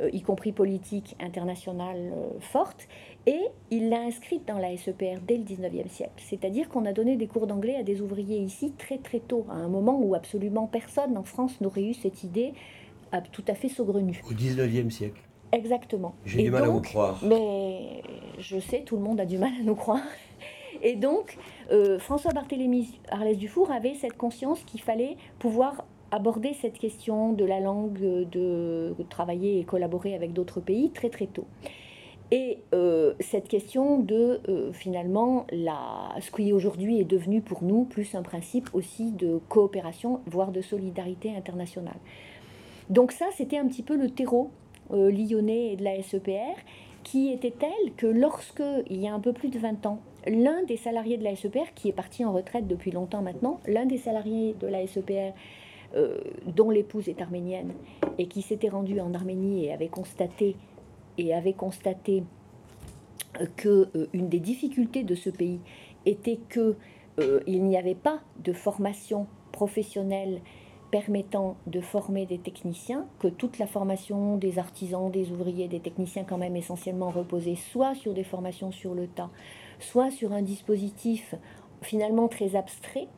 euh, y compris politique, internationale, forte, et il l'a inscrite dans la SEPR dès le 19e siècle, c'est-à-dire qu'on a donné des cours d'anglais à des ouvriers ici très très tôt, à un moment où absolument personne en France n'aurait eu cette idée tout à fait saugrenue. Au 19e siècle Exactement. J'ai du mal à vous croire. Mais je sais, tout le monde a du mal à nous croire. Et donc, euh, François Barthélemy Arlès Dufour avait cette conscience qu'il fallait pouvoir aborder cette question de la langue, de, travailler et collaborer avec d'autres pays très très tôt. Et euh, cette question de euh, finalement la, ce qui aujourd'hui est devenu pour nous plus un principe aussi de coopération, voire de solidarité internationale. Donc ça, c'était un petit peu le terreau euh, lyonnais de la SEPR, qui était telle que lorsque, il y a un peu plus de 20 ans, l'un des salariés de la SEPR, qui est parti en retraite depuis longtemps maintenant, l'un des salariés de la SEPR, dont l'épouse est arménienne, et qui s'était rendu en Arménie et avait constaté, et avait constaté euh, que une des difficultés de ce pays était que il n'y avait pas de formation professionnelle permettant de former des techniciens, que toute la formation des artisans, des ouvriers, des techniciens quand même essentiellement reposait soit sur des formations sur le tas, soit sur un dispositif finalement très abstrait,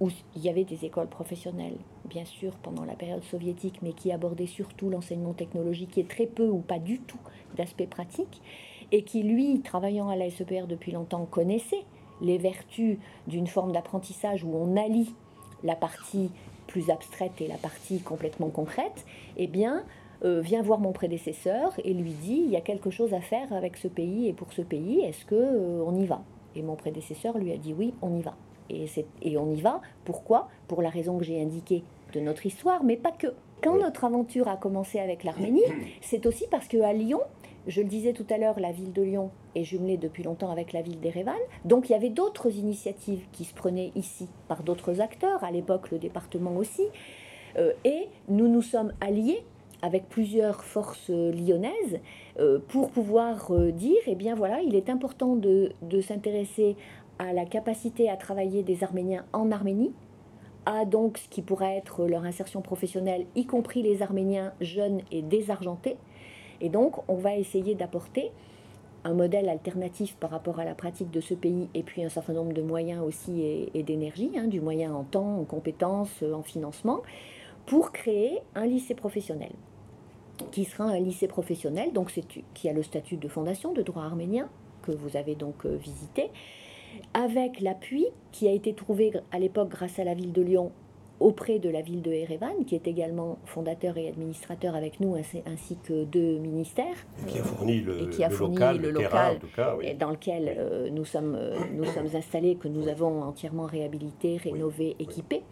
où il y avait des écoles professionnelles, bien sûr, pendant la période soviétique, mais qui abordaient surtout l'enseignement technologique et très peu ou pas du tout d'aspect pratique, et qui, lui, travaillant à la SEPR depuis longtemps, connaissait les vertus d'une forme d'apprentissage où on allie la partie plus abstraite et la partie complètement concrète, eh bien, euh, vient voir mon prédécesseur et lui dit il y a quelque chose à faire avec ce pays et pour ce pays, est-ce que euh, on y va? Et mon prédécesseur lui a dit oui, on y va. Et, et on y va. Pourquoi? Pour la raison que j'ai indiquée de notre histoire, mais pas que. Quand notre aventure a commencé avec l'Arménie, c'est aussi parce qu'à Lyon, je le disais tout à l'heure, la ville de Lyon est jumelée depuis longtemps avec la ville d'Erevan. Donc il y avait d'autres initiatives qui se prenaient ici par d'autres acteurs, à l'époque le département aussi. Euh, et nous nous sommes alliés avec plusieurs forces lyonnaises euh, pour pouvoir euh, dire, eh bien voilà, il est important de, de s'intéresser à la capacité à travailler des Arméniens en Arménie, à donc ce qui pourrait être leur insertion professionnelle, y compris les Arméniens jeunes et désargentés, et donc, on va essayer d'apporter un modèle alternatif par rapport à la pratique de ce pays et puis un certain nombre de moyens aussi et, d'énergie, hein, du moyen en temps, en compétences, en financement, pour créer un lycée professionnel qui sera un lycée professionnel, donc qui a le statut de fondation de droit arménien que vous avez donc euh, visité, avec l'appui qui a été trouvé à l'époque grâce à la ville de Lyon auprès de la ville de Erevan, qui est également fondateur et administrateur avec nous, ainsi, que deux ministères. Et qui a fourni le, local, dans lequel euh, nous, sommes, euh, nous sommes installés, que nous avons entièrement réhabilité, rénové, équipé.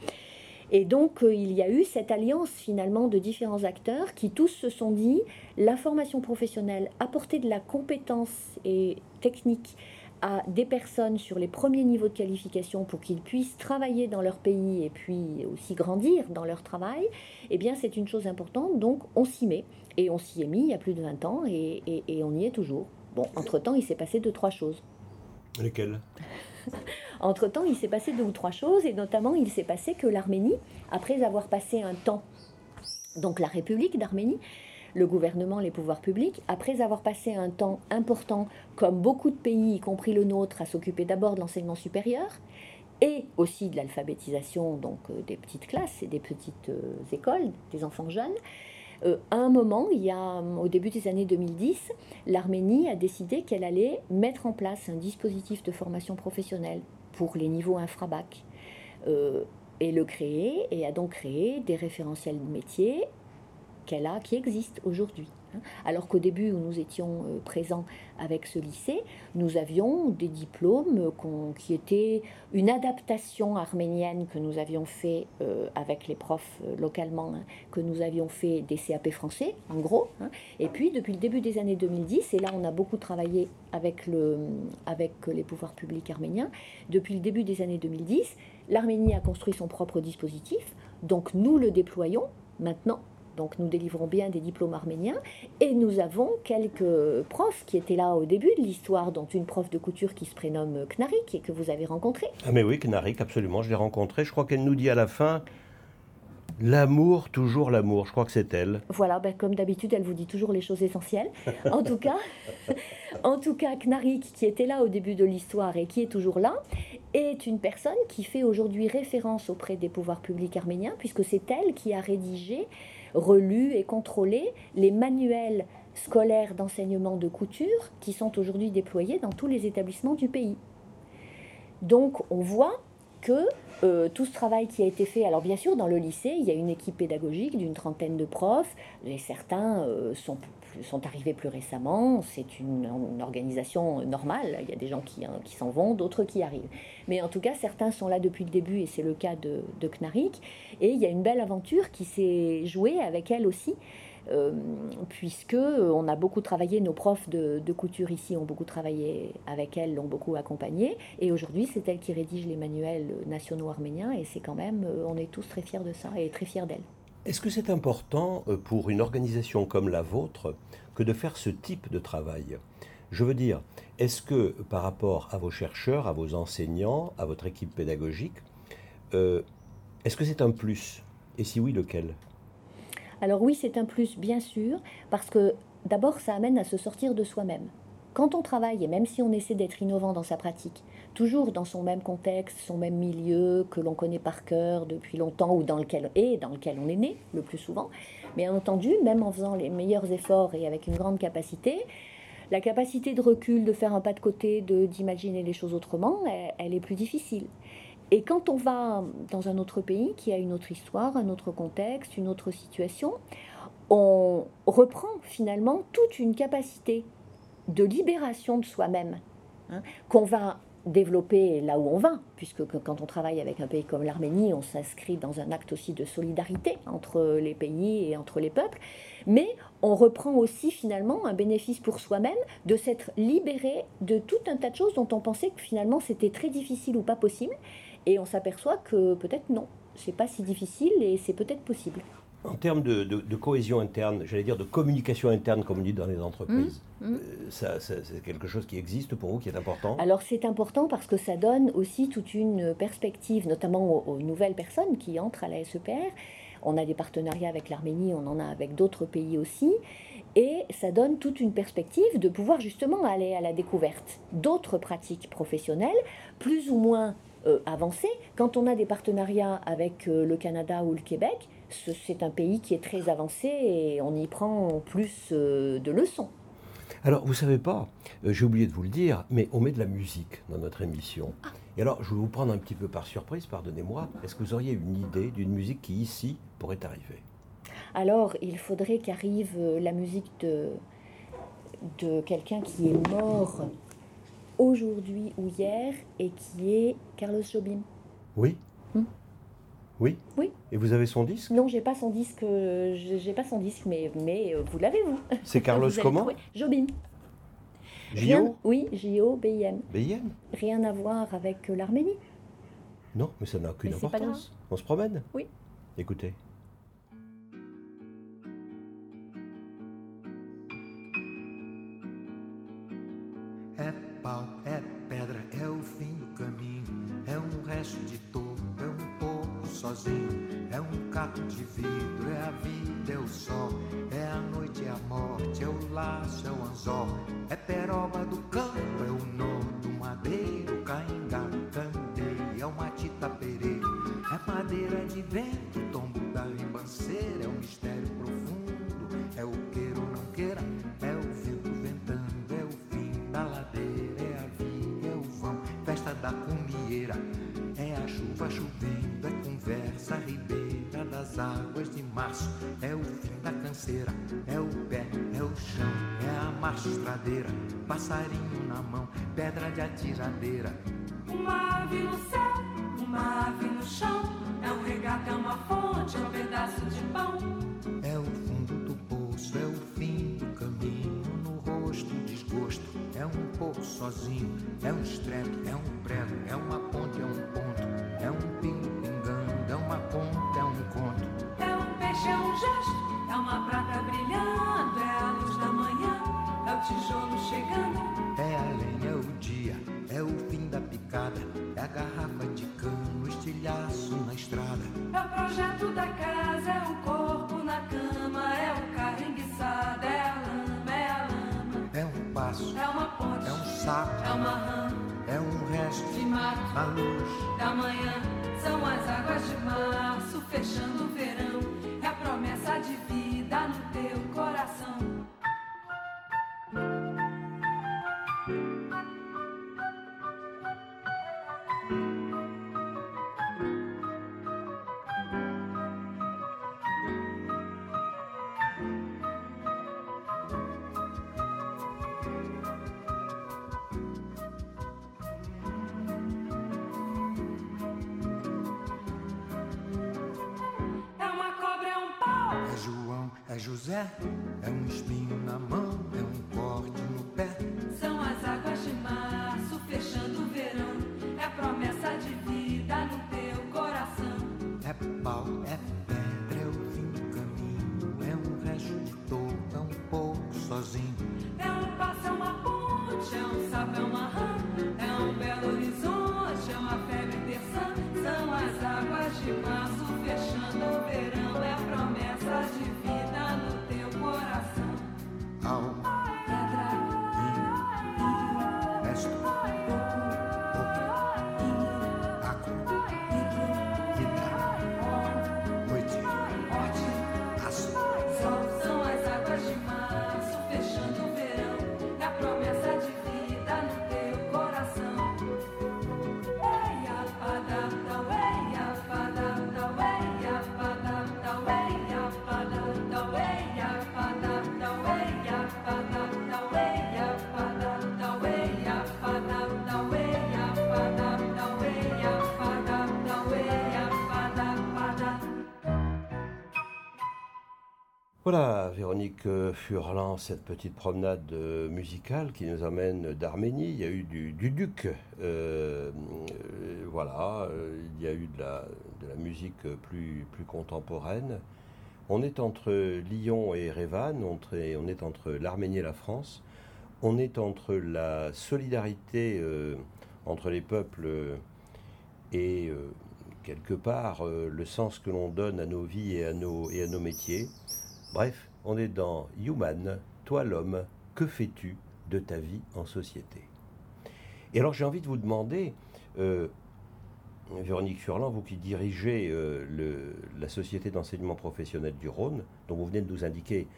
Et donc, euh, il y a eu cette alliance finalement de différents acteurs qui tous se sont dit la formation professionnelle, apporter de la compétence et technique à des personnes sur les premiers niveaux de qualification pour qu'ils puissent travailler dans leur pays et puis aussi grandir dans leur travail, eh bien c'est une chose importante. Donc on s'y met. Et on s'y est mis il y a plus de 20 ans et, on y est toujours. Bon, entre-temps, il s'est passé deux, trois choses. Lesquelles? Entre-temps, il s'est passé deux ou trois choses, et notamment, il s'est passé que l'Arménie, après avoir passé un temps, donc la République d'Arménie, le gouvernement, les pouvoirs publics, après avoir passé un temps important, comme beaucoup de pays, y compris le nôtre, à s'occuper d'abord de l'enseignement supérieur et aussi de l'alphabétisation, euh, des petites classes et des petites euh, écoles, des enfants jeunes, euh, à un moment, il y a, au début des années 2010, l'Arménie a décidé qu'elle allait mettre en place un dispositif de formation professionnelle pour les niveaux infrabac et le créer, et a donc créé des référentiels métiers qu'elle a, qui existent aujourd'hui. Hein. Alors qu'au début où nous étions euh, présents avec ce lycée, nous avions des diplômes qui étaient une adaptation arménienne que nous avions fait euh, avec les profs euh, localement, hein, que nous avions fait des CAP français, en gros. Hein. Et puis depuis le début des années 2010, et là on a beaucoup travaillé avec les pouvoirs publics arméniens, depuis le début des années 2010, l'Arménie a construit son propre dispositif, donc nous le déployons maintenant donc nous délivrons bien des diplômes arméniens. Et nous avons quelques profs qui étaient là au début de l'histoire, dont une prof de couture qui se prénomme Knarik et que vous avez rencontrée. Ah mais oui, Knarik, absolument, je l'ai rencontrée. Je crois qu'elle nous dit à la fin... L'amour, toujours l'amour, je crois que c'est elle. Voilà, ben, comme d'habitude, elle vous dit toujours les choses essentielles. En tout cas, en tout cas, Knarik, qui était là au début de l'histoire et qui est toujours là, est une personne qui fait aujourd'hui référence auprès des pouvoirs publics arméniens, puisque c'est elle qui a rédigé relu et contrôlé les manuels scolaires d'enseignement de couture qui sont aujourd'hui déployés dans tous les établissements du pays. Donc on voit que euh, tout ce travail qui a été fait, alors bien sûr dans le lycée, il y a une équipe pédagogique d'une trentaine de profs, et certains euh, sont sont arrivés plus récemment. C'est une, organisation normale. Il y a des gens qui, hein, qui s'en vont, d'autres qui arrivent. Mais en tout cas, certains sont là depuis le début et c'est le cas de, de Knarik. Et il y a une belle aventure qui s'est jouée avec elle aussi. Euh, puisque on a beaucoup travaillé, nos profs de, de, couture ici ont beaucoup travaillé avec elle, l'ont beaucoup accompagnée, et aujourd'hui c'est elle qui rédige les manuels nationaux arméniens, et c'est quand même, euh, on est tous très fiers de ça et très fiers d'elle. Est-ce que c'est important euh, pour une organisation comme la vôtre que de faire ce type de travail? Je veux dire, est-ce que par rapport à vos chercheurs, à vos enseignants, à votre équipe pédagogique, euh, est-ce que c'est un plus? Et si oui, lequel? Alors oui, c'est un plus, bien sûr, parce que d'abord, ça amène à se sortir de soi-même. Quand on travaille, et même si on essaie d'être innovant dans sa pratique, toujours dans son même contexte, son même milieu que l'on connaît par cœur depuis longtemps ou dans lequel, et dans lequel on est né le plus souvent, bien entendu, même en faisant les meilleurs efforts et avec une grande capacité, la capacité de recul, de faire un pas de côté, d'imaginer les choses autrement, elle, est plus difficile. Et quand on va dans un autre pays qui a une autre histoire, un autre contexte, une autre situation, on reprend finalement toute une capacité de libération de soi-même, hein, qu'on va développer là où on va, puisque quand on travaille avec un pays comme l'Arménie, on s'inscrit dans un acte aussi de solidarité entre les pays et entre les peuples, mais on reprend aussi finalement un bénéfice pour soi-même de s'être libéré de tout un tas de choses dont on pensait que finalement c'était très difficile ou pas possible, et on s'aperçoit que peut-être non, c'est pas si difficile et c'est peut-être possible. En termes de, cohésion interne, j'allais dire de communication interne, comme on dit dans les entreprises, mmh, mmh. Euh, ça, c'est quelque chose qui existe pour vous, qui est important? Alors c'est important parce que ça donne aussi toute une perspective, notamment aux, nouvelles personnes qui entrent à la SEPR. On a des partenariats avec l'Arménie, on en a avec d'autres pays aussi. Et ça donne toute une perspective de pouvoir justement aller à la découverte d'autres pratiques professionnelles, plus ou moins euh, avancées. Quand on a des partenariats avec euh, le Canada ou le Québec, c'est un pays qui est très avancé et on y prend plus euh, de leçons. Alors, vous savez pas, euh, j'ai oublié de vous le dire, mais on met de la musique dans notre émission. Ah. Et alors, je vais vous prendre un petit peu par surprise, pardonnez-moi. Est-ce que vous auriez une idée d'une musique qui, ici, pourrait arriver? Alors, il faudrait qu'arrive euh, la musique de, de quelqu'un qui est mort aujourd'hui ou hier et qui est Carlos Jobim. Oui. Hmm oui Oui. Et vous avez son disque? Non, j'ai pas son disque, euh, j'ai pas son disque, mais, mais euh, vous l'avez vous. C'est Carlos comment? Jobim. J-O Oui, J-O-B-I-M. B-I-M Rien à voir avec euh, l'Arménie. Non, mais ça n'a aucune importance. On se promène? Oui. Écoutez. Estradeira, passarinho na mão, pedra de atiradeira. Uma ave no céu, uma ave no chão, é um regato, é uma fonte, é um pedaço de pão. É o fundo do poço, é o fim do caminho, no rosto desgosto, é um pouco sozinho, é um estreto, é um sapo, é uma rã é um resto, de mato a luz. da manhã. São as águas de março fechando o verão. É a promessa de vida no teu coração. Voilà, Véronique euh, Furlan, cette petite promenade euh, musicale qui nous amène d'Arménie. Il y a eu du, du duc, euh, voilà, il y a eu de la, de musique plus, contemporaine. On est entre Lyon et Erevan, on est, entre l'Arménie et la France. On est entre la solidarité entre les peuples et quelque part le sens que l'on donne à nos vies et à nos métiers. Bref, on est dans Human, toi l'homme, que fais-tu de ta vie en société? Et alors j'ai envie de vous demander, euh, Véronique Furlan, vous qui dirigez euh, la société d'enseignement professionnel du Rhône, dont vous venez de nous indiquer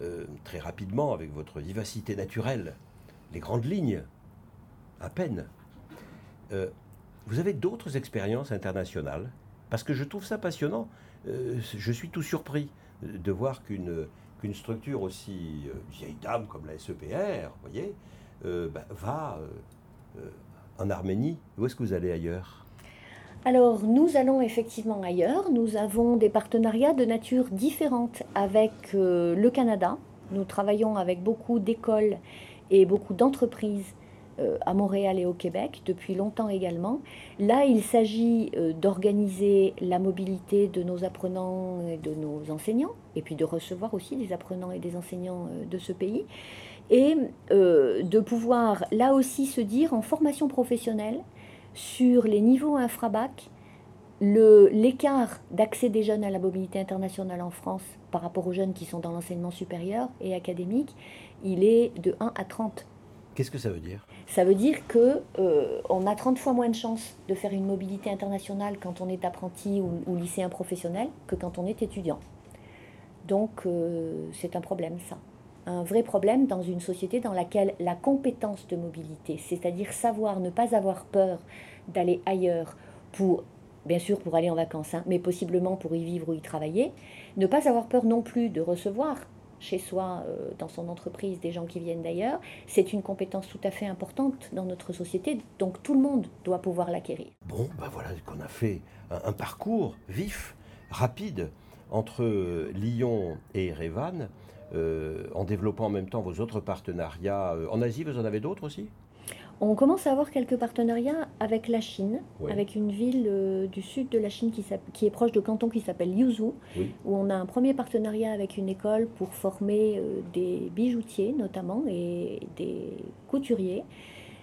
euh, très rapidement, avec votre vivacité naturelle, les grandes lignes, à peine. Vous avez d'autres expériences internationales? Parce que je trouve ça passionnant. Je suis tout surpris de voir qu'une structure aussi euh, vieille dame comme la SEPR, vous voyez, euh, bah, va euh, en Arménie. Où est-ce que vous allez ailleurs? Alors, nous allons effectivement ailleurs. Nous avons des partenariats de nature différente avec le Canada. Nous travaillons avec beaucoup d'écoles et beaucoup d'entreprises à Montréal et au Québec depuis longtemps également. Là, il s'agit euh, d'organiser la mobilité de nos apprenants et de nos enseignants, et puis de recevoir aussi des apprenants et des enseignants euh, de ce pays, et euh, de pouvoir là aussi se dire en formation professionnelle sur les niveaux infrabac, l'écart d'accès des jeunes à la mobilité internationale en France par rapport aux jeunes qui sont dans l'enseignement supérieur et académique, il est de 1 à 30. Qu'est-ce que ça veut dire? Ça veut dire que euh, on a 30 fois moins de chances de faire une mobilité internationale quand on est apprenti ou, lycéen professionnel que quand on est étudiant. Donc euh, c'est un problème ça. Un vrai problème dans une société dans laquelle la compétence de mobilité, c'est-à-dire savoir ne pas avoir peur d'aller ailleurs pour, bien sûr pour aller en vacances, hein, mais possiblement pour y vivre ou y travailler, ne pas avoir peur non plus de recevoir chez soi, euh, dans son entreprise, des gens qui viennent d'ailleurs, c'est une compétence tout à fait importante dans notre société, donc tout le monde doit pouvoir l'acquérir. Bon, ben voilà qu'on a fait un, parcours vif, rapide, entre Lyon et Erevan, euh, en développant en même temps vos autres partenariats. Euh, En Asie, vous en avez d'autres aussi? On commence à avoir quelques partenariats avec la Chine, Oui. avec une ville euh, du sud de la Chine qui, est proche de Canton qui s'appelle Yuzhou, Oui. où on a un premier partenariat avec une école pour former euh, des bijoutiers notamment et des couturiers.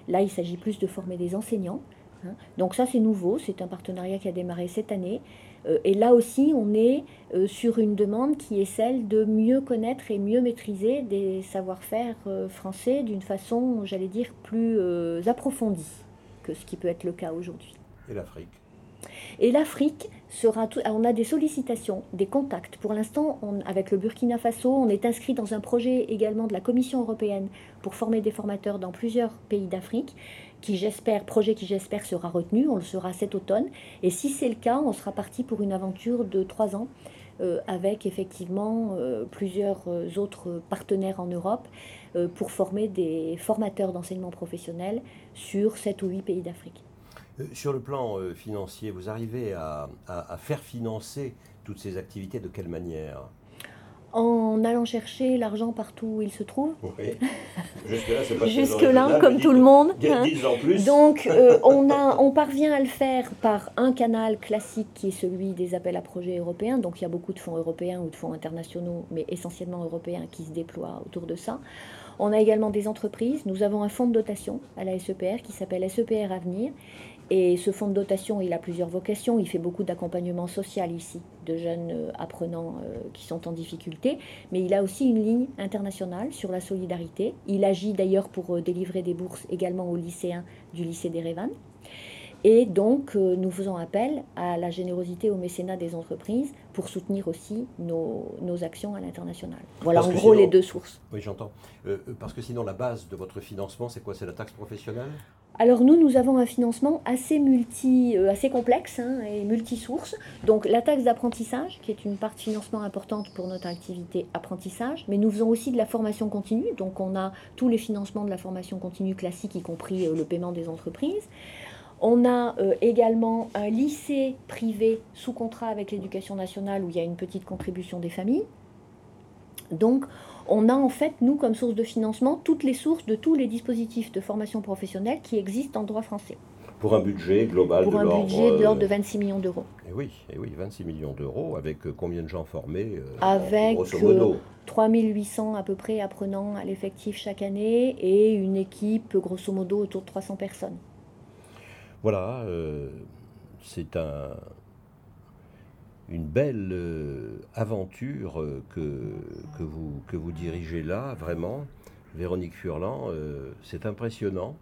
Là, il s'agit plus de former des enseignants. hein. Donc ça, c'est nouveau, c'est un partenariat qui a démarré cette année. Euh, et là aussi, on est euh, sur une demande qui est celle de mieux connaître et mieux maîtriser des savoir-faire euh, français d'une façon, j'allais dire, plus approfondie que ce qui peut être le cas aujourd'hui. Et l'Afrique? Et l'Afrique sera tout. On a des sollicitations, des contacts. Pour l'instant, on- avec le Burkina Faso, on est inscrit dans un projet également de la Commission européenne pour former des formateurs dans plusieurs pays d'Afrique, qui j'espère, projet qui j'espère sera retenu. On le sera cet automne. Et si c'est le cas, on sera parti pour une aventure de trois ans. euh, avec effectivement euh, plusieurs euh, autres partenaires en Europe pour former des formateurs d'enseignement professionnel sur 7 ou 8 pays d'Afrique. Sur le plan financier, vous arrivez à faire financer toutes ces activités de quelle manière? En allant chercher l'argent partout où il se trouve. Oui. Jusque-là, c'est pas très Jusque-là, original, comme tout le monde. hein. plus. Donc, euh, on, a, on parvient à le faire par un canal classique qui est celui des appels à projets européens. Donc, il y a beaucoup de fonds européens ou de fonds internationaux, mais essentiellement européens, qui se déploient autour de ça. On a également des entreprises. Nous avons un fonds de dotation à la SEPR qui s'appelle SEPR Avenir. Et ce fonds de dotation, il a plusieurs vocations. Il fait beaucoup d'accompagnement social ici, de jeunes euh, apprenants euh, qui sont en difficulté. Mais il a aussi une ligne internationale sur la solidarité. Il agit d'ailleurs pour euh, délivrer des bourses également aux lycéens du lycée d'Erevan. Et donc, euh, nous faisons appel à la générosité au mécénat des entreprises pour soutenir aussi nos, nos actions à l'international. Voilà Parce en gros sinon- les deux sources. Oui, j'entends. Euh, euh, parce que sinon, la base de votre financement, c'est quoi? C'est la taxe professionnelle? Alors nous, nous avons un financement assez multi, euh, assez complexe hein, et multisource. Donc la taxe d'apprentissage, qui est une part de financement importante pour notre activité apprentissage, mais nous faisons aussi de la formation continue. Donc on a tous les financements de la formation continue classique, y compris euh, le paiement des entreprises. On a euh, également un lycée privé sous contrat avec l'éducation nationale où il y a une petite contribution des familles. Donc, on a en fait, nous, comme source de financement, toutes les sources de tous les dispositifs de formation professionnelle qui existent en droit français, Pour un budget global pour de un l'ordre... budget de l'ordre de euh, 26 millions d'euros. eh oui, eh oui, 26 millions d'euros, avec euh, combien de gens formés euh, Avec, Grosso modo. 3800 à peu près apprenants à l'effectif chaque année et une équipe, grosso modo, autour de 300 personnes. Voilà, euh, c'est un, une belle euh, aventure euh, que, vous, dirigez là, vraiment. Véronique Furlan, c'est impressionnant.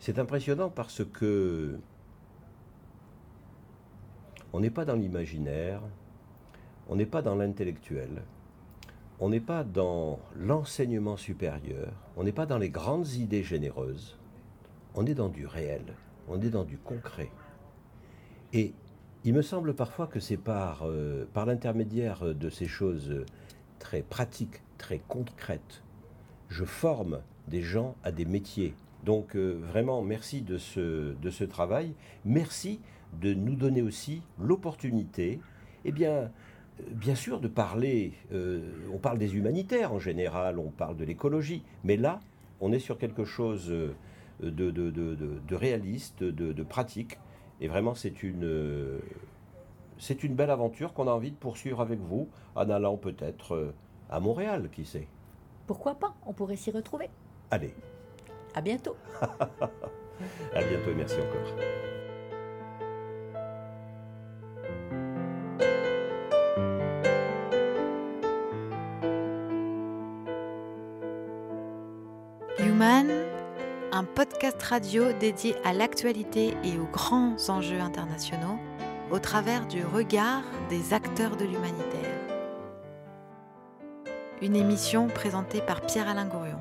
C'est impressionnant parce que on n'est pas dans l'imaginaire, on n'est pas dans l'intellectuel, on n'est pas dans l'enseignement supérieur, on n'est pas dans les grandes idées généreuses, on est dans du réel, on est dans du concret. Et il me semble parfois que c'est par, euh, par l'intermédiaire de ces choses très pratiques, très concrètes, je forme des gens à des métiers. Donc euh, vraiment, merci de ce, de ce travail. Merci de nous donner aussi l'opportunité, eh bien, euh, bien sûr, de parler, on parle des humanitaires en général, on parle de l'écologie, mais là, on est sur quelque chose de, de, de- de- réaliste, de, de pratique, et vraiment, c'est une, euh, c'est une belle aventure qu'on a envie de poursuivre avec vous, en allant peut-être euh, à Montréal, qui sait. Pourquoi pas? On pourrait s'y retrouver. Allez, À bientôt. à bientôt et merci encore. Radio dédié à l'actualité et aux grands enjeux internationaux au travers du regard des acteurs de l'humanitaire. Une émission présentée par Pierre-Alain Gourion.